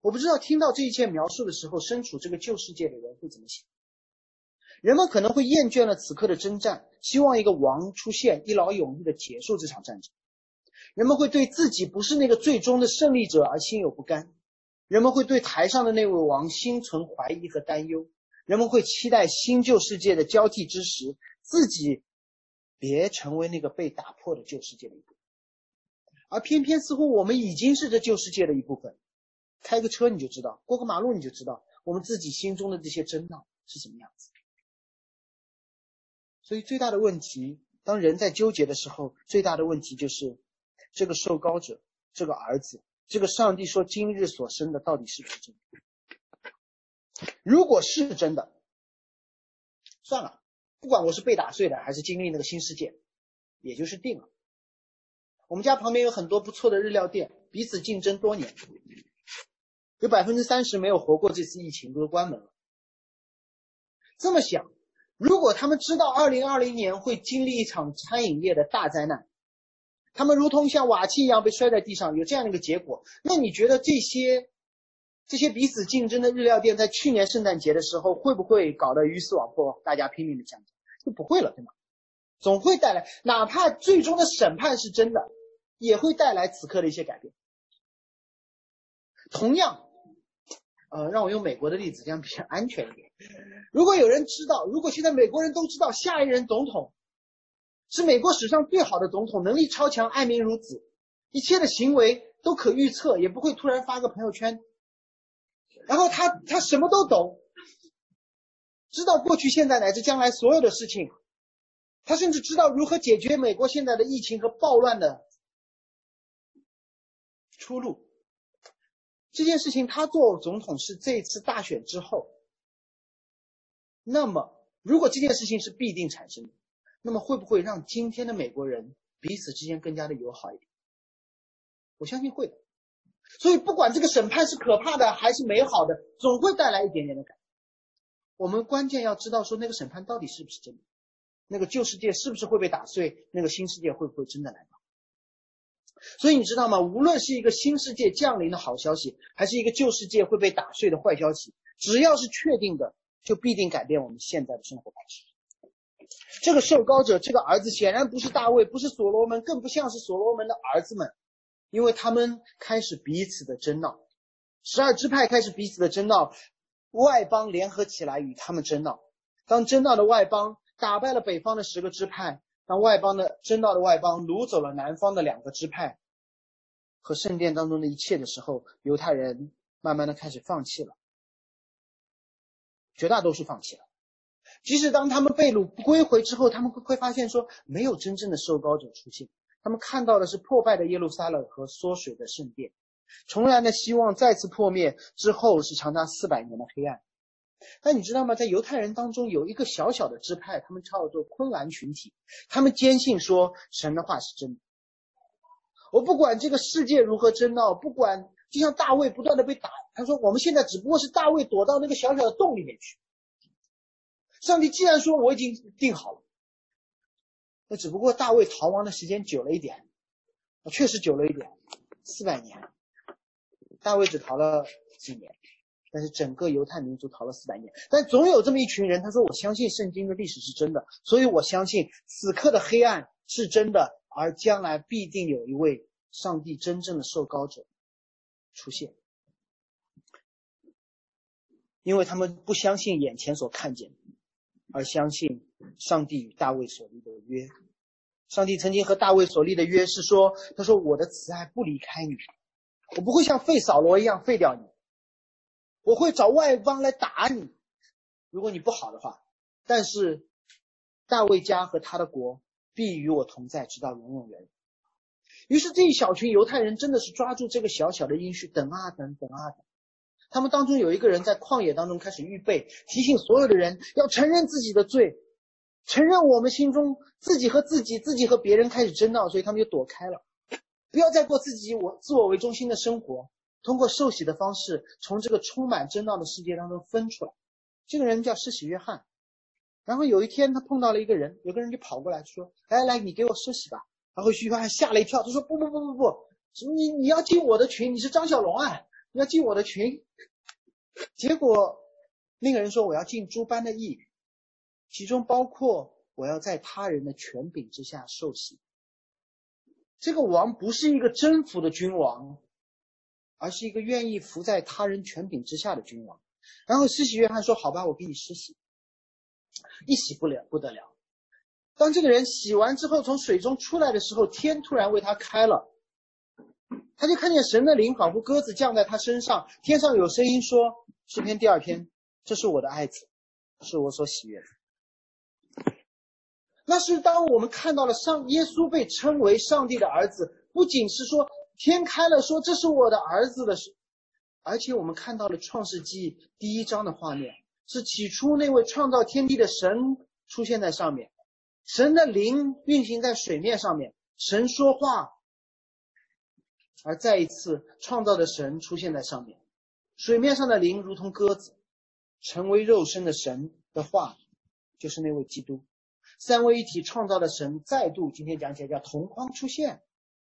我不知道听到这一切描述的时候，身处这个旧世界的人会怎么想？人们可能会厌倦了此刻的征战，希望一个王出现，一劳永逸的结束这场战争。人们会对自己不是那个最终的胜利者而心有不甘。人们会对台上的那位王心存怀疑和担忧，人们会期待新旧世界的交替之时，自己别成为那个被打破的旧世界的一部分，而偏偏似乎我们已经是这旧世界的一部分。开个车你就知道，过个马路你就知道，我们自己心中的这些争闹是什么样子。所以最大的问题，当人在纠结的时候，最大的问题就是这个受高者，这个儿子。这个上帝说今日所生的到底是不是真？如果是真的，算了，不管我是被打碎的还是经历那个新世界，也就是定了。我们家旁边有很多不错的日料店，彼此竞争多年，有百分之三十没有活过这次疫情，都关门了。这么想，如果他们知道二零二零年会经历一场餐饮业的大灾难，他们如同像瓦器一样被摔在地上，有这样的一个结果。那你觉得这些这些彼此竞争的日料店在去年圣诞节的时候会不会搞得鱼死网破，大家拼命的抢？就不会了，对吗？总会带来，哪怕最终的审判是真的，也会带来此刻的一些改变。同样，呃，让我用美国的例子，这样比较安全一点。如果有人知道，如果现在美国人都知道下一任总统。是美国史上最好的总统，能力超强，爱民如子，一切的行为都可预测，也不会突然发个朋友圈。然后他他什么都懂，知道过去、现在乃至将来所有的事情，他甚至知道如何解决美国现在的疫情和暴乱的出路。这件事情他做总统是这次大选之后。那么，如果这件事情是必定产生的。那么会不会让今天的美国人彼此之间更加的友好一点？我相信会的。所以不管这个审判是可怕的还是美好的，总会带来一点点的改变。我们关键要知道说那个审判到底是不是真的，那个旧世界是不是会被打碎，那个新世界会不会真的来到？所以你知道吗？无论是一个新世界降临的好消息，还是一个旧世界会被打碎的坏消息，只要是确定的，就必定改变我们现在的生活方式。这个受膏者，这个儿子显然不是大卫，不是所罗门，更不像是所罗门的儿子们，因为他们开始彼此的争闹，十二支派开始彼此的争闹，外邦联合起来与他们争闹。当争闹的外邦打败了北方的十个支派，当外邦的争道的外邦掳走了南方的两个支派和圣殿当中的一切的时候，犹太人慢慢的开始放弃了，绝大多数放弃了。即使当他们被掳归回之后，他们会会发现说没有真正的受膏者出现，他们看到的是破败的耶路撒冷和缩水的圣殿，重燃的希望再次破灭之后是长达四百年的黑暗。但你知道吗？在犹太人当中有一个小小的支派，他们叫做昆兰群体，他们坚信说神的话是真的。我不管这个世界如何争闹，不管就像大卫不断的被打，他说我们现在只不过是大卫躲到那个小小的洞里面去。上帝既然说我已经定好了，那只不过大卫逃亡的时间久了一点，确实久了一点，四百年，大卫只逃了几年，但是整个犹太民族逃了四百年。但总有这么一群人，他说：“我相信圣经的历史是真的，所以我相信此刻的黑暗是真的，而将来必定有一位上帝真正的受膏者出现。”因为他们不相信眼前所看见的，而相信上帝与大卫所立的约。上帝曾经和大卫所立的约是说：“他说我的慈爱不离开你，我不会像废扫罗一样废掉你，我会找外邦来打你，如果你不好的话。但是大卫家和他的国必与我同在，直到永永远远。”于是这一小群犹太人真的是抓住这个小小的音讯，等啊等，等啊等。他们当中有一个人在旷野当中开始预备，提醒所有的人要承认自己的罪，承认我们心中自己和自己、自己和别人开始争闹，所以他们就躲开了，不要再过自己我自我为中心的生活，通过受洗的方式从这个充满争闹的世界当中分出来。这个人叫施洗约翰，然后有一天他碰到了一个人，有个人就跑过来说：“来来，你给我施洗吧。”然后约翰吓了一跳，他说：“不不不不不，你你要进我的群，你是张小龙啊。”你要进我的群，结果那个人说我要进诸般的义，其中包括我要在他人的权柄之下受洗。这个王不是一个征服的君王，而是一个愿意服在他人权柄之下的君王。然后施洗约翰说：“好吧，我给你施洗。”一洗不了不得了。当这个人洗完之后从水中出来的时候，天突然为他开了。他就看见神的灵仿佛鸽子降在他身上，天上有声音说：“诗篇第二篇，这是我的爱子，是我所喜悦的。”那是当我们看到了上耶稣被称为上帝的儿子，不仅是说天开了，说这是我的儿子的事，而且我们看到了创世纪第一章的画面，是起初那位创造天地的神出现在上面，神的灵运行在水面上面，神说话。而再一次创造的神出现在上面，水面上的灵如同鸽子，成为肉身的神的话，就是那位基督。三位一体创造的神再度今天讲起来叫同框出现，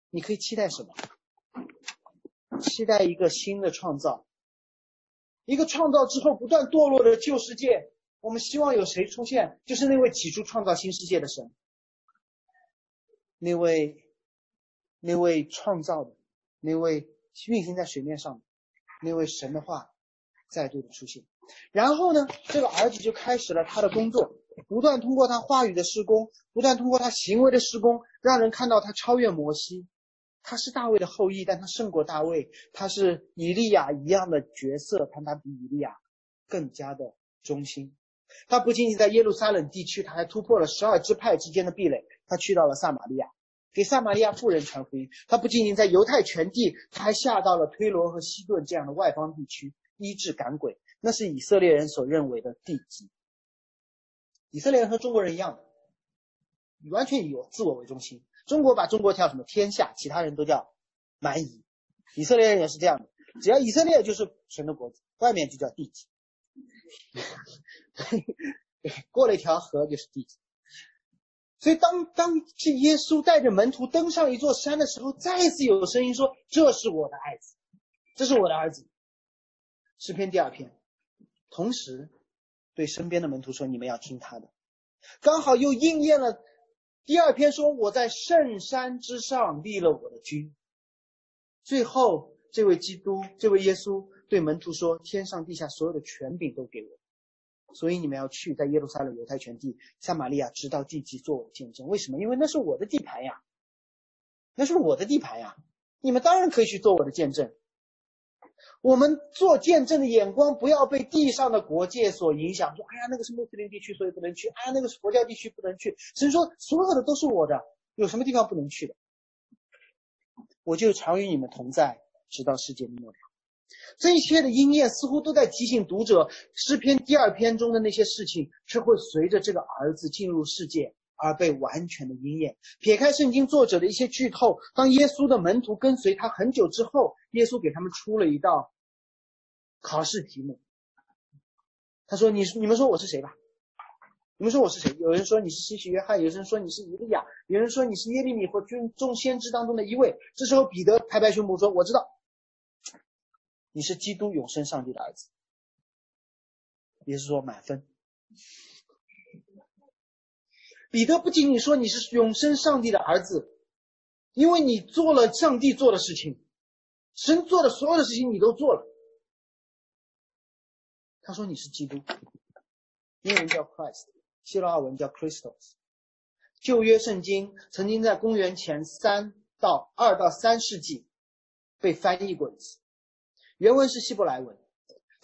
你可以期待什么？期待一个新的创造，一个创造之后不断堕落的旧世界。我们希望有谁出现？就是那位起初创造新世界的神，那位，那位创造的。那位运行在水面上的，那位神的话再度的出现，然后呢，这个儿子就开始了他的工作，不断通过他话语的施工，不断通过他行为的施工，让人看到他超越摩西。他是大卫的后裔，但他胜过大卫。他是以利亚一样的角色，但他比以利亚更加的忠心。他不仅仅在耶路撒冷地区，他还突破了十二支派之间的壁垒，他去到了撒玛利亚。给撒玛利亚妇人传福音，他不仅仅在犹太全地，他还下到了推罗和西顿这样的外邦地区医治赶鬼。那是以色列人所认为的地级。以色列人和中国人一样的，完全以自我为中心。中国把中国叫什么天下，其他人都叫蛮夷。以色列人也是这样的，只要以色列就是神的国子，外面就叫地级。过了一条河就是地级。所以，当当这耶稣带着门徒登上一座山的时候，再次有声音说：“这是我的爱子，这是我的儿子。”诗篇第二篇，同时对身边的门徒说：“你们要听他的。”刚好又应验了第二篇说：“我在圣山之上立了我的君。”最后，这位基督，这位耶稣对门徒说：“天上地下所有的权柄都给我。”所以你们要去在耶路撒冷犹太全地、撒玛利亚直到地极做我的见证。为什么？因为那是我的地盘呀，那是我的地盘呀。你们当然可以去做我的见证。我们做见证的眼光不要被地上的国界所影响，说哎呀那个是穆斯林地区，所以不能去；哎呀那个是佛教地区，不能去。神说所有的都是我的，有什么地方不能去的？我就常与你们同在，直到世界的末了。这一切的应验似乎都在提醒读者，诗篇第二篇中的那些事情是会随着这个儿子进入世界而被完全的应验。撇开圣经作者的一些剧透，当耶稣的门徒跟随他很久之后，耶稣给他们出了一道考试题目。他说：“你你们说我是谁吧？你们说我是谁？有人说你是西西约翰，有人说你是以利亚，有人说你是耶利米或军众先知当中的一位。”这时候彼得拍拍胸脯说：“我知道。”你是基督永生上帝的儿子。也是说满分。彼得不仅仅说你是永生上帝的儿子，因为你做了上帝做的事情，神做的所有的事情你都做了。他说你是基督，英文叫 Christ，希腊文叫 Christos。旧约圣经曾经在公元前三到二到三世纪被翻译过一次，原文是希伯来文。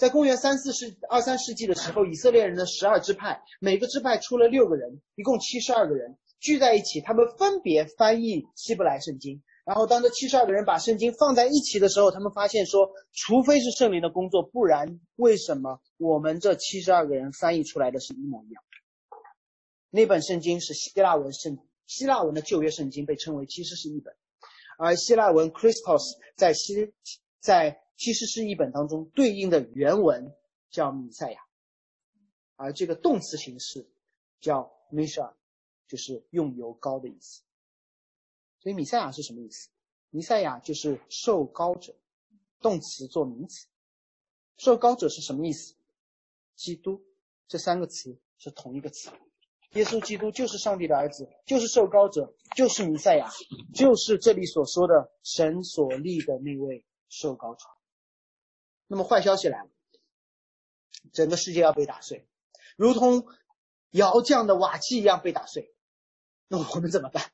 在公元三四世二三世纪的时候，以色列人的十二支派，每个支派出了六个人，一共七十二个人聚在一起，他们分别翻译希伯来圣经。然后，当这七十二个人把圣经放在一起的时候，他们发现说，除非是圣灵的工作，不然为什么我们这七十二个人翻译出来的是一模一样？那本圣经是希腊文圣，希腊文的旧约圣经被称为其实是一本，而希腊文 Christos 在希在。其实是一本当中对应的原文叫米赛亚，而这个动词形式叫 Misha，就是用油膏的意思。所以米赛亚是什么意思？米赛亚就是受膏者，动词做名词。受膏者是什么意思？基督这三个词是同一个词。耶稣基督就是上帝的儿子，就是受膏者，就是弥赛亚，就是这里所说的神所立的那位受膏者。那么坏消息来了，整个世界要被打碎，如同窑匠的瓦器一样被打碎。那我们怎么办？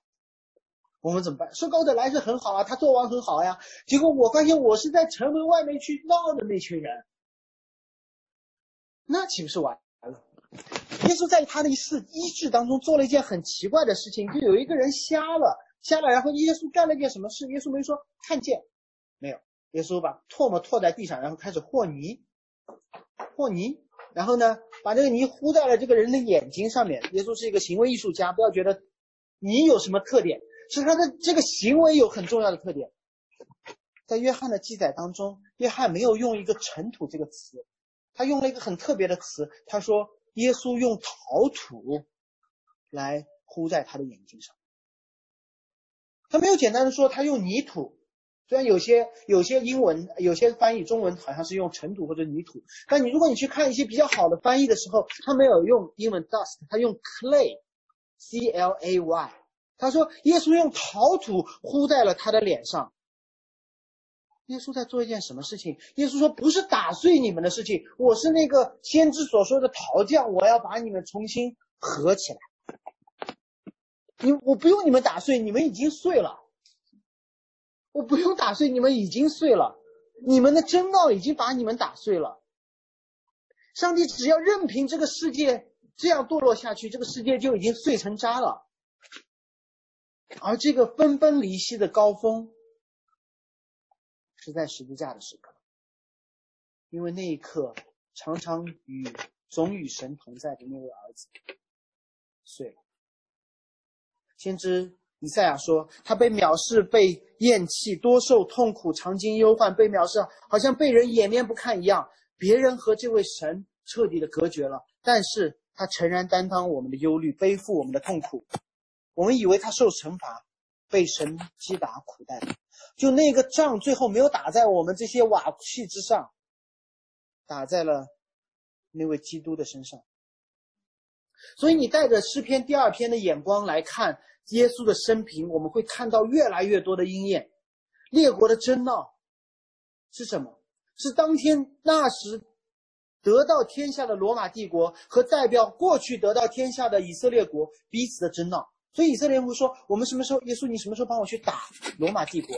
我们怎么办？说高德来是很好啊，他做完很好呀。结果我发现我是在城门外面去闹的那群人，那岂不是完了？耶稣在他的一次医治当中做了一件很奇怪的事情，就有一个人瞎了，瞎了，然后耶稣干了一件什么事？耶稣没说看见，耶稣把唾沫唾在地上，然后开始和泥，和泥，然后呢，把这个泥糊在了这个人的眼睛上面。耶稣是一个行为艺术家，不要觉得泥有什么特点，是他的这个行为有很重要的特点。在约翰的记载当中，约翰没有用一个尘土这个词，他用了一个很特别的词，他说耶稣用陶土来糊在他的眼睛上，他没有简单的说他用泥土。虽然有些有些英文有些翻译中文好像是用尘土或者泥土，但你如果你去看一些比较好的翻译的时候，他没有用英文 dust，他用 clay，c l a y。他说耶稣用陶土糊在了他的脸上。耶稣在做一件什么事情？耶稣说不是打碎你们的事情，我是那个先知所说的陶匠，我要把你们重新合起来。你我不用你们打碎，你们已经碎了。我不用打碎，你们已经碎了，你们的真道已经把你们打碎了。上帝只要任凭这个世界这样堕落下去，这个世界就已经碎成渣了。而这个分崩离析的高峰，是在十字架的时刻，因为那一刻，常常与总与神同在的那位儿子碎了。先知。以赛亚说：“他被藐视，被厌弃，多受痛苦，常经忧患，被藐视，好像被人掩面不看一样。别人和这位神彻底的隔绝了，但是他诚然担当我们的忧虑，背负我们的痛苦。我们以为他受惩罚，被神击打苦待。就那个仗，最后没有打在我们这些瓦器之上，打在了那位基督的身上。所以，你带着诗篇第二篇的眼光来看。”耶稣的生平，我们会看到越来越多的应验。列国的争闹是什么？是当天那时得到天下的罗马帝国和代表过去得到天下的以色列国彼此的争闹。所以以色列人会说：“我们什么时候？耶稣，你什么时候帮我去打罗马帝国？”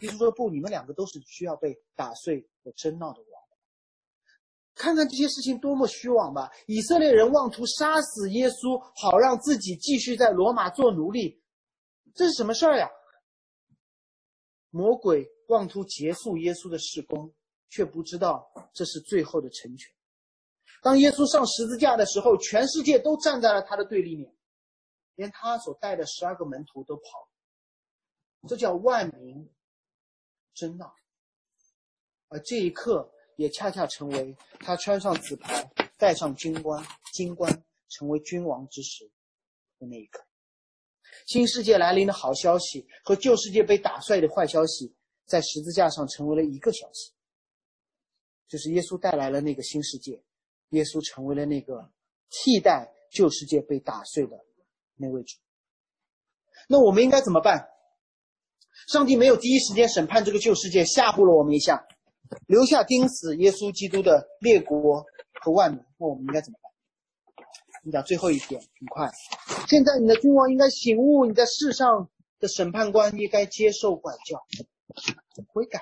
耶稣说：“不，你们两个都是需要被打碎和争闹的。”看看这些事情多么虚妄吧！以色列人妄图杀死耶稣，好让自己继续在罗马做奴隶，这是什么事儿呀？魔鬼妄图结束耶稣的事工，却不知道这是最后的成全。当耶稣上十字架的时候，全世界都站在了他的对立面，连他所带的十二个门徒都跑，这叫万民争闹。而这一刻。也恰恰成为他穿上紫袍、戴上军冠、金冠，成为君王之时的那一刻。新世界来临的好消息和旧世界被打碎的坏消息，在十字架上成为了一个消息，就是耶稣带来了那个新世界，耶稣成为了那个替代旧世界被打碎的那位主。那我们应该怎么办？上帝没有第一时间审判这个旧世界，吓唬了我们一下，留下钉死耶稣基督的列国和万民。那我们应该怎么办？你讲最后一点，很快。现在你的君王应该醒悟，你在世上的审判官应该接受管教，悔改。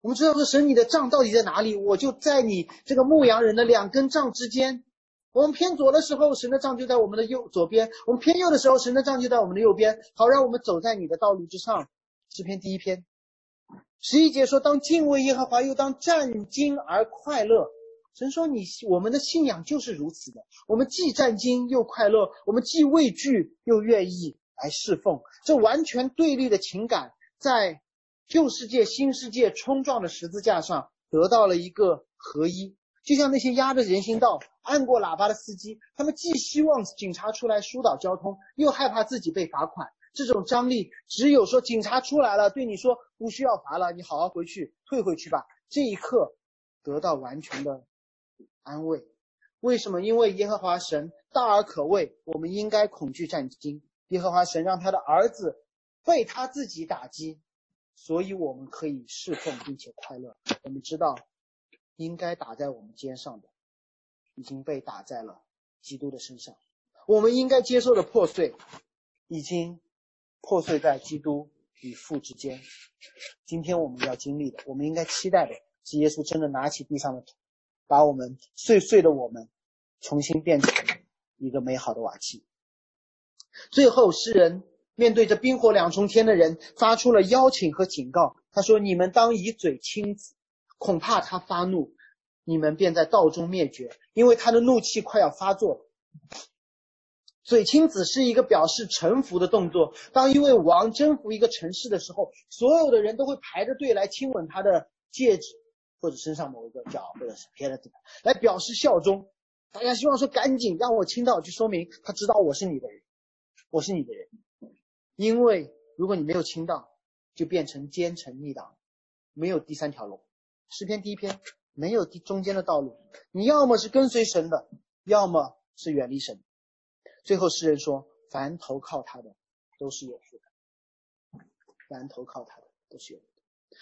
我们知道说神你的杖到底在哪里？我就在你这个牧羊人的两根杖之间。我们偏左的时候，神的杖就在我们的右左边；我们偏右的时候，神的杖就在我们的右边，好让我们走在你的道路之上。诗篇第一篇十一节说：“当敬畏耶和华，又当战惊而快乐。”神说：“你我们的信仰就是如此的，我们既战惊又快乐，我们既畏惧又愿意来侍奉。这完全对立的情感，在旧世界、新世界冲撞的十字架上得到了一个合一。就像那些压着人行道、按过喇叭的司机，他们既希望警察出来疏导交通，又害怕自己被罚款。这种张力，只有说警察出来了，对你说不需要罚了，你好好回去退回去吧。这一刻得到完全的。”安慰，为什么？因为耶和华神大而可畏，我们应该恐惧战惊。耶和华神让他的儿子被他自己打击，所以我们可以侍奉并且快乐。我们知道，应该打在我们肩上的，已经被打在了基督的身上。我们应该接受的破碎，已经破碎在基督与父之间。今天我们要经历的，我们应该期待的是耶稣真的拿起地上的土。把我们碎碎的我们，重新变成一个美好的瓦器。最后，诗人面对着冰火两重天的人，发出了邀请和警告。他说：“你们当以嘴亲子，恐怕他发怒，你们便在道中灭绝，因为他的怒气快要发作了。”嘴亲子是一个表示臣服的动作。当一位王征服一个城市的时候，所有的人都会排着队来亲吻他的戒指。或者身上某一个角，或者是别的地方，来表示效忠。大家希望说赶紧让我亲到，就说明他知道我是你的人，我是你的人。因为如果你没有亲到，就变成奸臣逆党，没有第三条路。诗篇第一篇没有第中间的道路，你要么是跟随神的，要么是远离神。最后诗人说：凡投靠他的都是有福的，凡投靠他的都是有福的。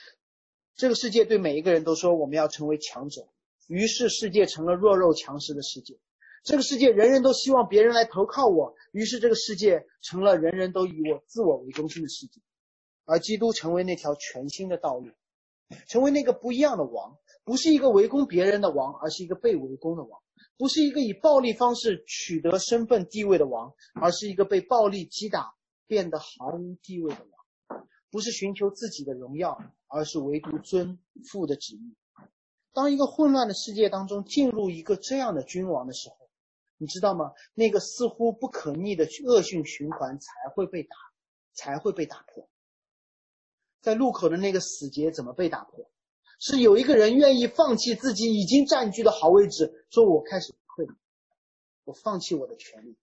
这个世界对每一个人都说我们要成为强者，于是世界成了弱肉强食的世界。这个世界人人都希望别人来投靠我，于是这个世界成了人人都以我自我为中心的世界。而基督成为那条全新的道路，成为那个不一样的王，不是一个围攻别人的王，而是一个被围攻的王；不是一个以暴力方式取得身份地位的王，而是一个被暴力击打变得毫无地位的王；不是寻求自己的荣耀。而是唯独尊父的旨意。当一个混乱的世界当中进入一个这样的君王的时候，你知道吗？那个似乎不可逆的恶性循环才会被打，才会被打破。在路口的那个死结怎么被打破？是有一个人愿意放弃自己已经占据的好位置，说我开始退，我放弃我的权利，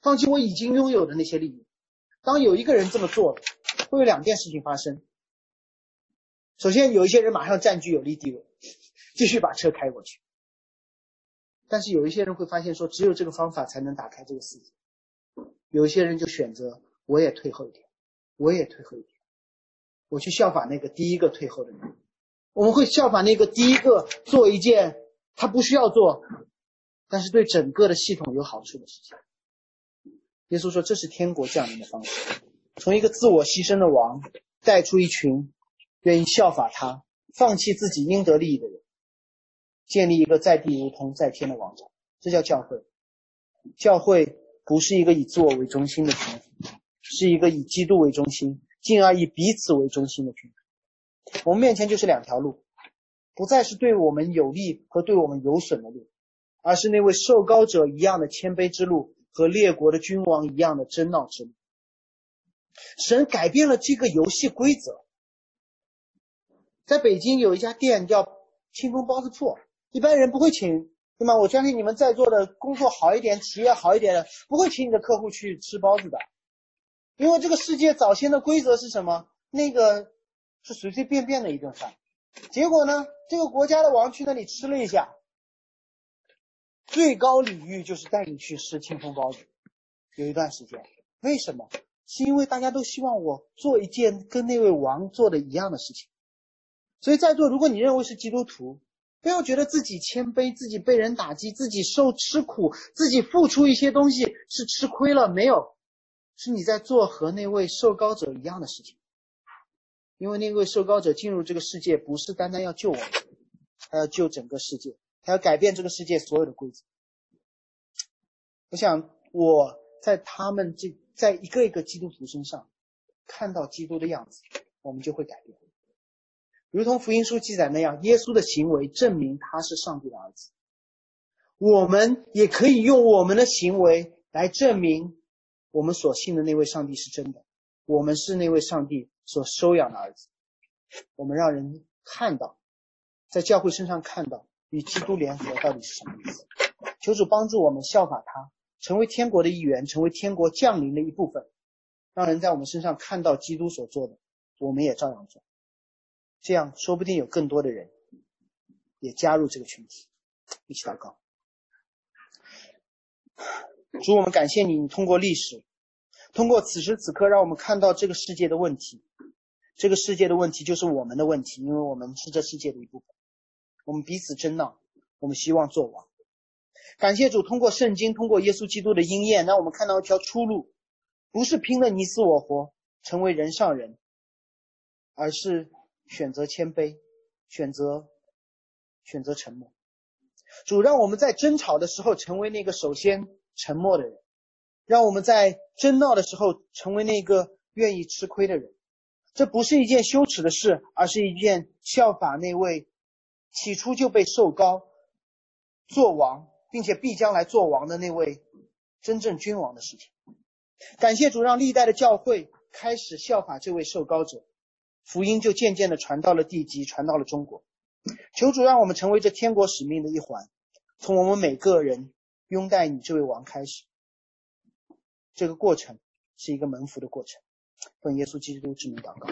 放弃我已经拥有的那些利益。当有一个人这么做，会有两件事情发生。首先，有一些人马上占据有利地位，继续把车开过去。但是有一些人会发现说，只有这个方法才能打开这个世界。有一些人就选择，我也退后一点，我也退后一点，我去效法那个第一个退后的人。我们会效法那个第一个做一件他不需要做，但是对整个的系统有好处的事情。耶稣说，这是天国降临的方式，从一个自我牺牲的王带出一群。愿意效法他，放弃自己应得利益的人，建立一个在地如同在天的王朝，这叫教会。教会不是一个以自我为中心的群体，是一个以基督为中心，进而以彼此为中心的群体。我们面前就是两条路，不再是对我们有利和对我们有损的路，而是那位受高者一样的谦卑之路和列国的君王一样的争闹之路。神改变了这个游戏规则。在北京有一家店叫清风包子铺，一般人不会请，对吗？我相信你们在座的工作好一点、企业好一点的，不会请你的客户去吃包子的，因为这个世界早先的规则是什么？那个是随随便便的一顿饭，结果呢，这个国家的王去那里吃了一下，最高礼遇就是带你去吃清风包子，有一段时间，为什么？是因为大家都希望我做一件跟那位王做的一样的事情。所以在座，如果你认为是基督徒，不要觉得自己谦卑，自己被人打击，自己受吃苦，自己付出一些东西是吃亏了，没有，是你在做和那位受高者一样的事情。因为那位受膏者进入这个世界，不是单单要救我们，他要救整个世界，他要改变这个世界所有的规则。我想我在他们这，在一个一个基督徒身上看到基督的样子，我们就会改变。如同福音书记载那样，耶稣的行为证明他是上帝的儿子。我们也可以用我们的行为来证明我们所信的那位上帝是真的，我们是那位上帝所收养的儿子。我们让人看到，在教会身上看到与基督联合到底是什么意思。求主帮助我们效法他，成为天国的一员，成为天国降临的一部分，让人在我们身上看到基督所做的，我们也照样做。这样说不定有更多的人也加入这个群体，一起祷告。主，我们感谢你，你通过历史，通过此时此刻，让我们看到这个世界的问题。这个世界的问题就是我们的问题，因为我们是这世界的一部分。我们彼此争闹，我们希望做王。感谢主，通过圣经，通过耶稣基督的应验，让我们看到一条出路，不是拼了你死我活，成为人上人，而是。选择谦卑，选择选择沉默。主让我们在争吵的时候成为那个首先沉默的人，让我们在争闹的时候成为那个愿意吃亏的人。这不是一件羞耻的事，而是一件效法那位起初就被受高做王，并且必将来做王的那位真正君王的事情。感谢主，让历代的教会开始效法这位受高者。福音就渐渐的传到了地极，传到了中国。求主让我们成为这天国使命的一环，从我们每个人拥戴你这位王开始。这个过程是一个门福的过程。奉耶稣基督之名祷告。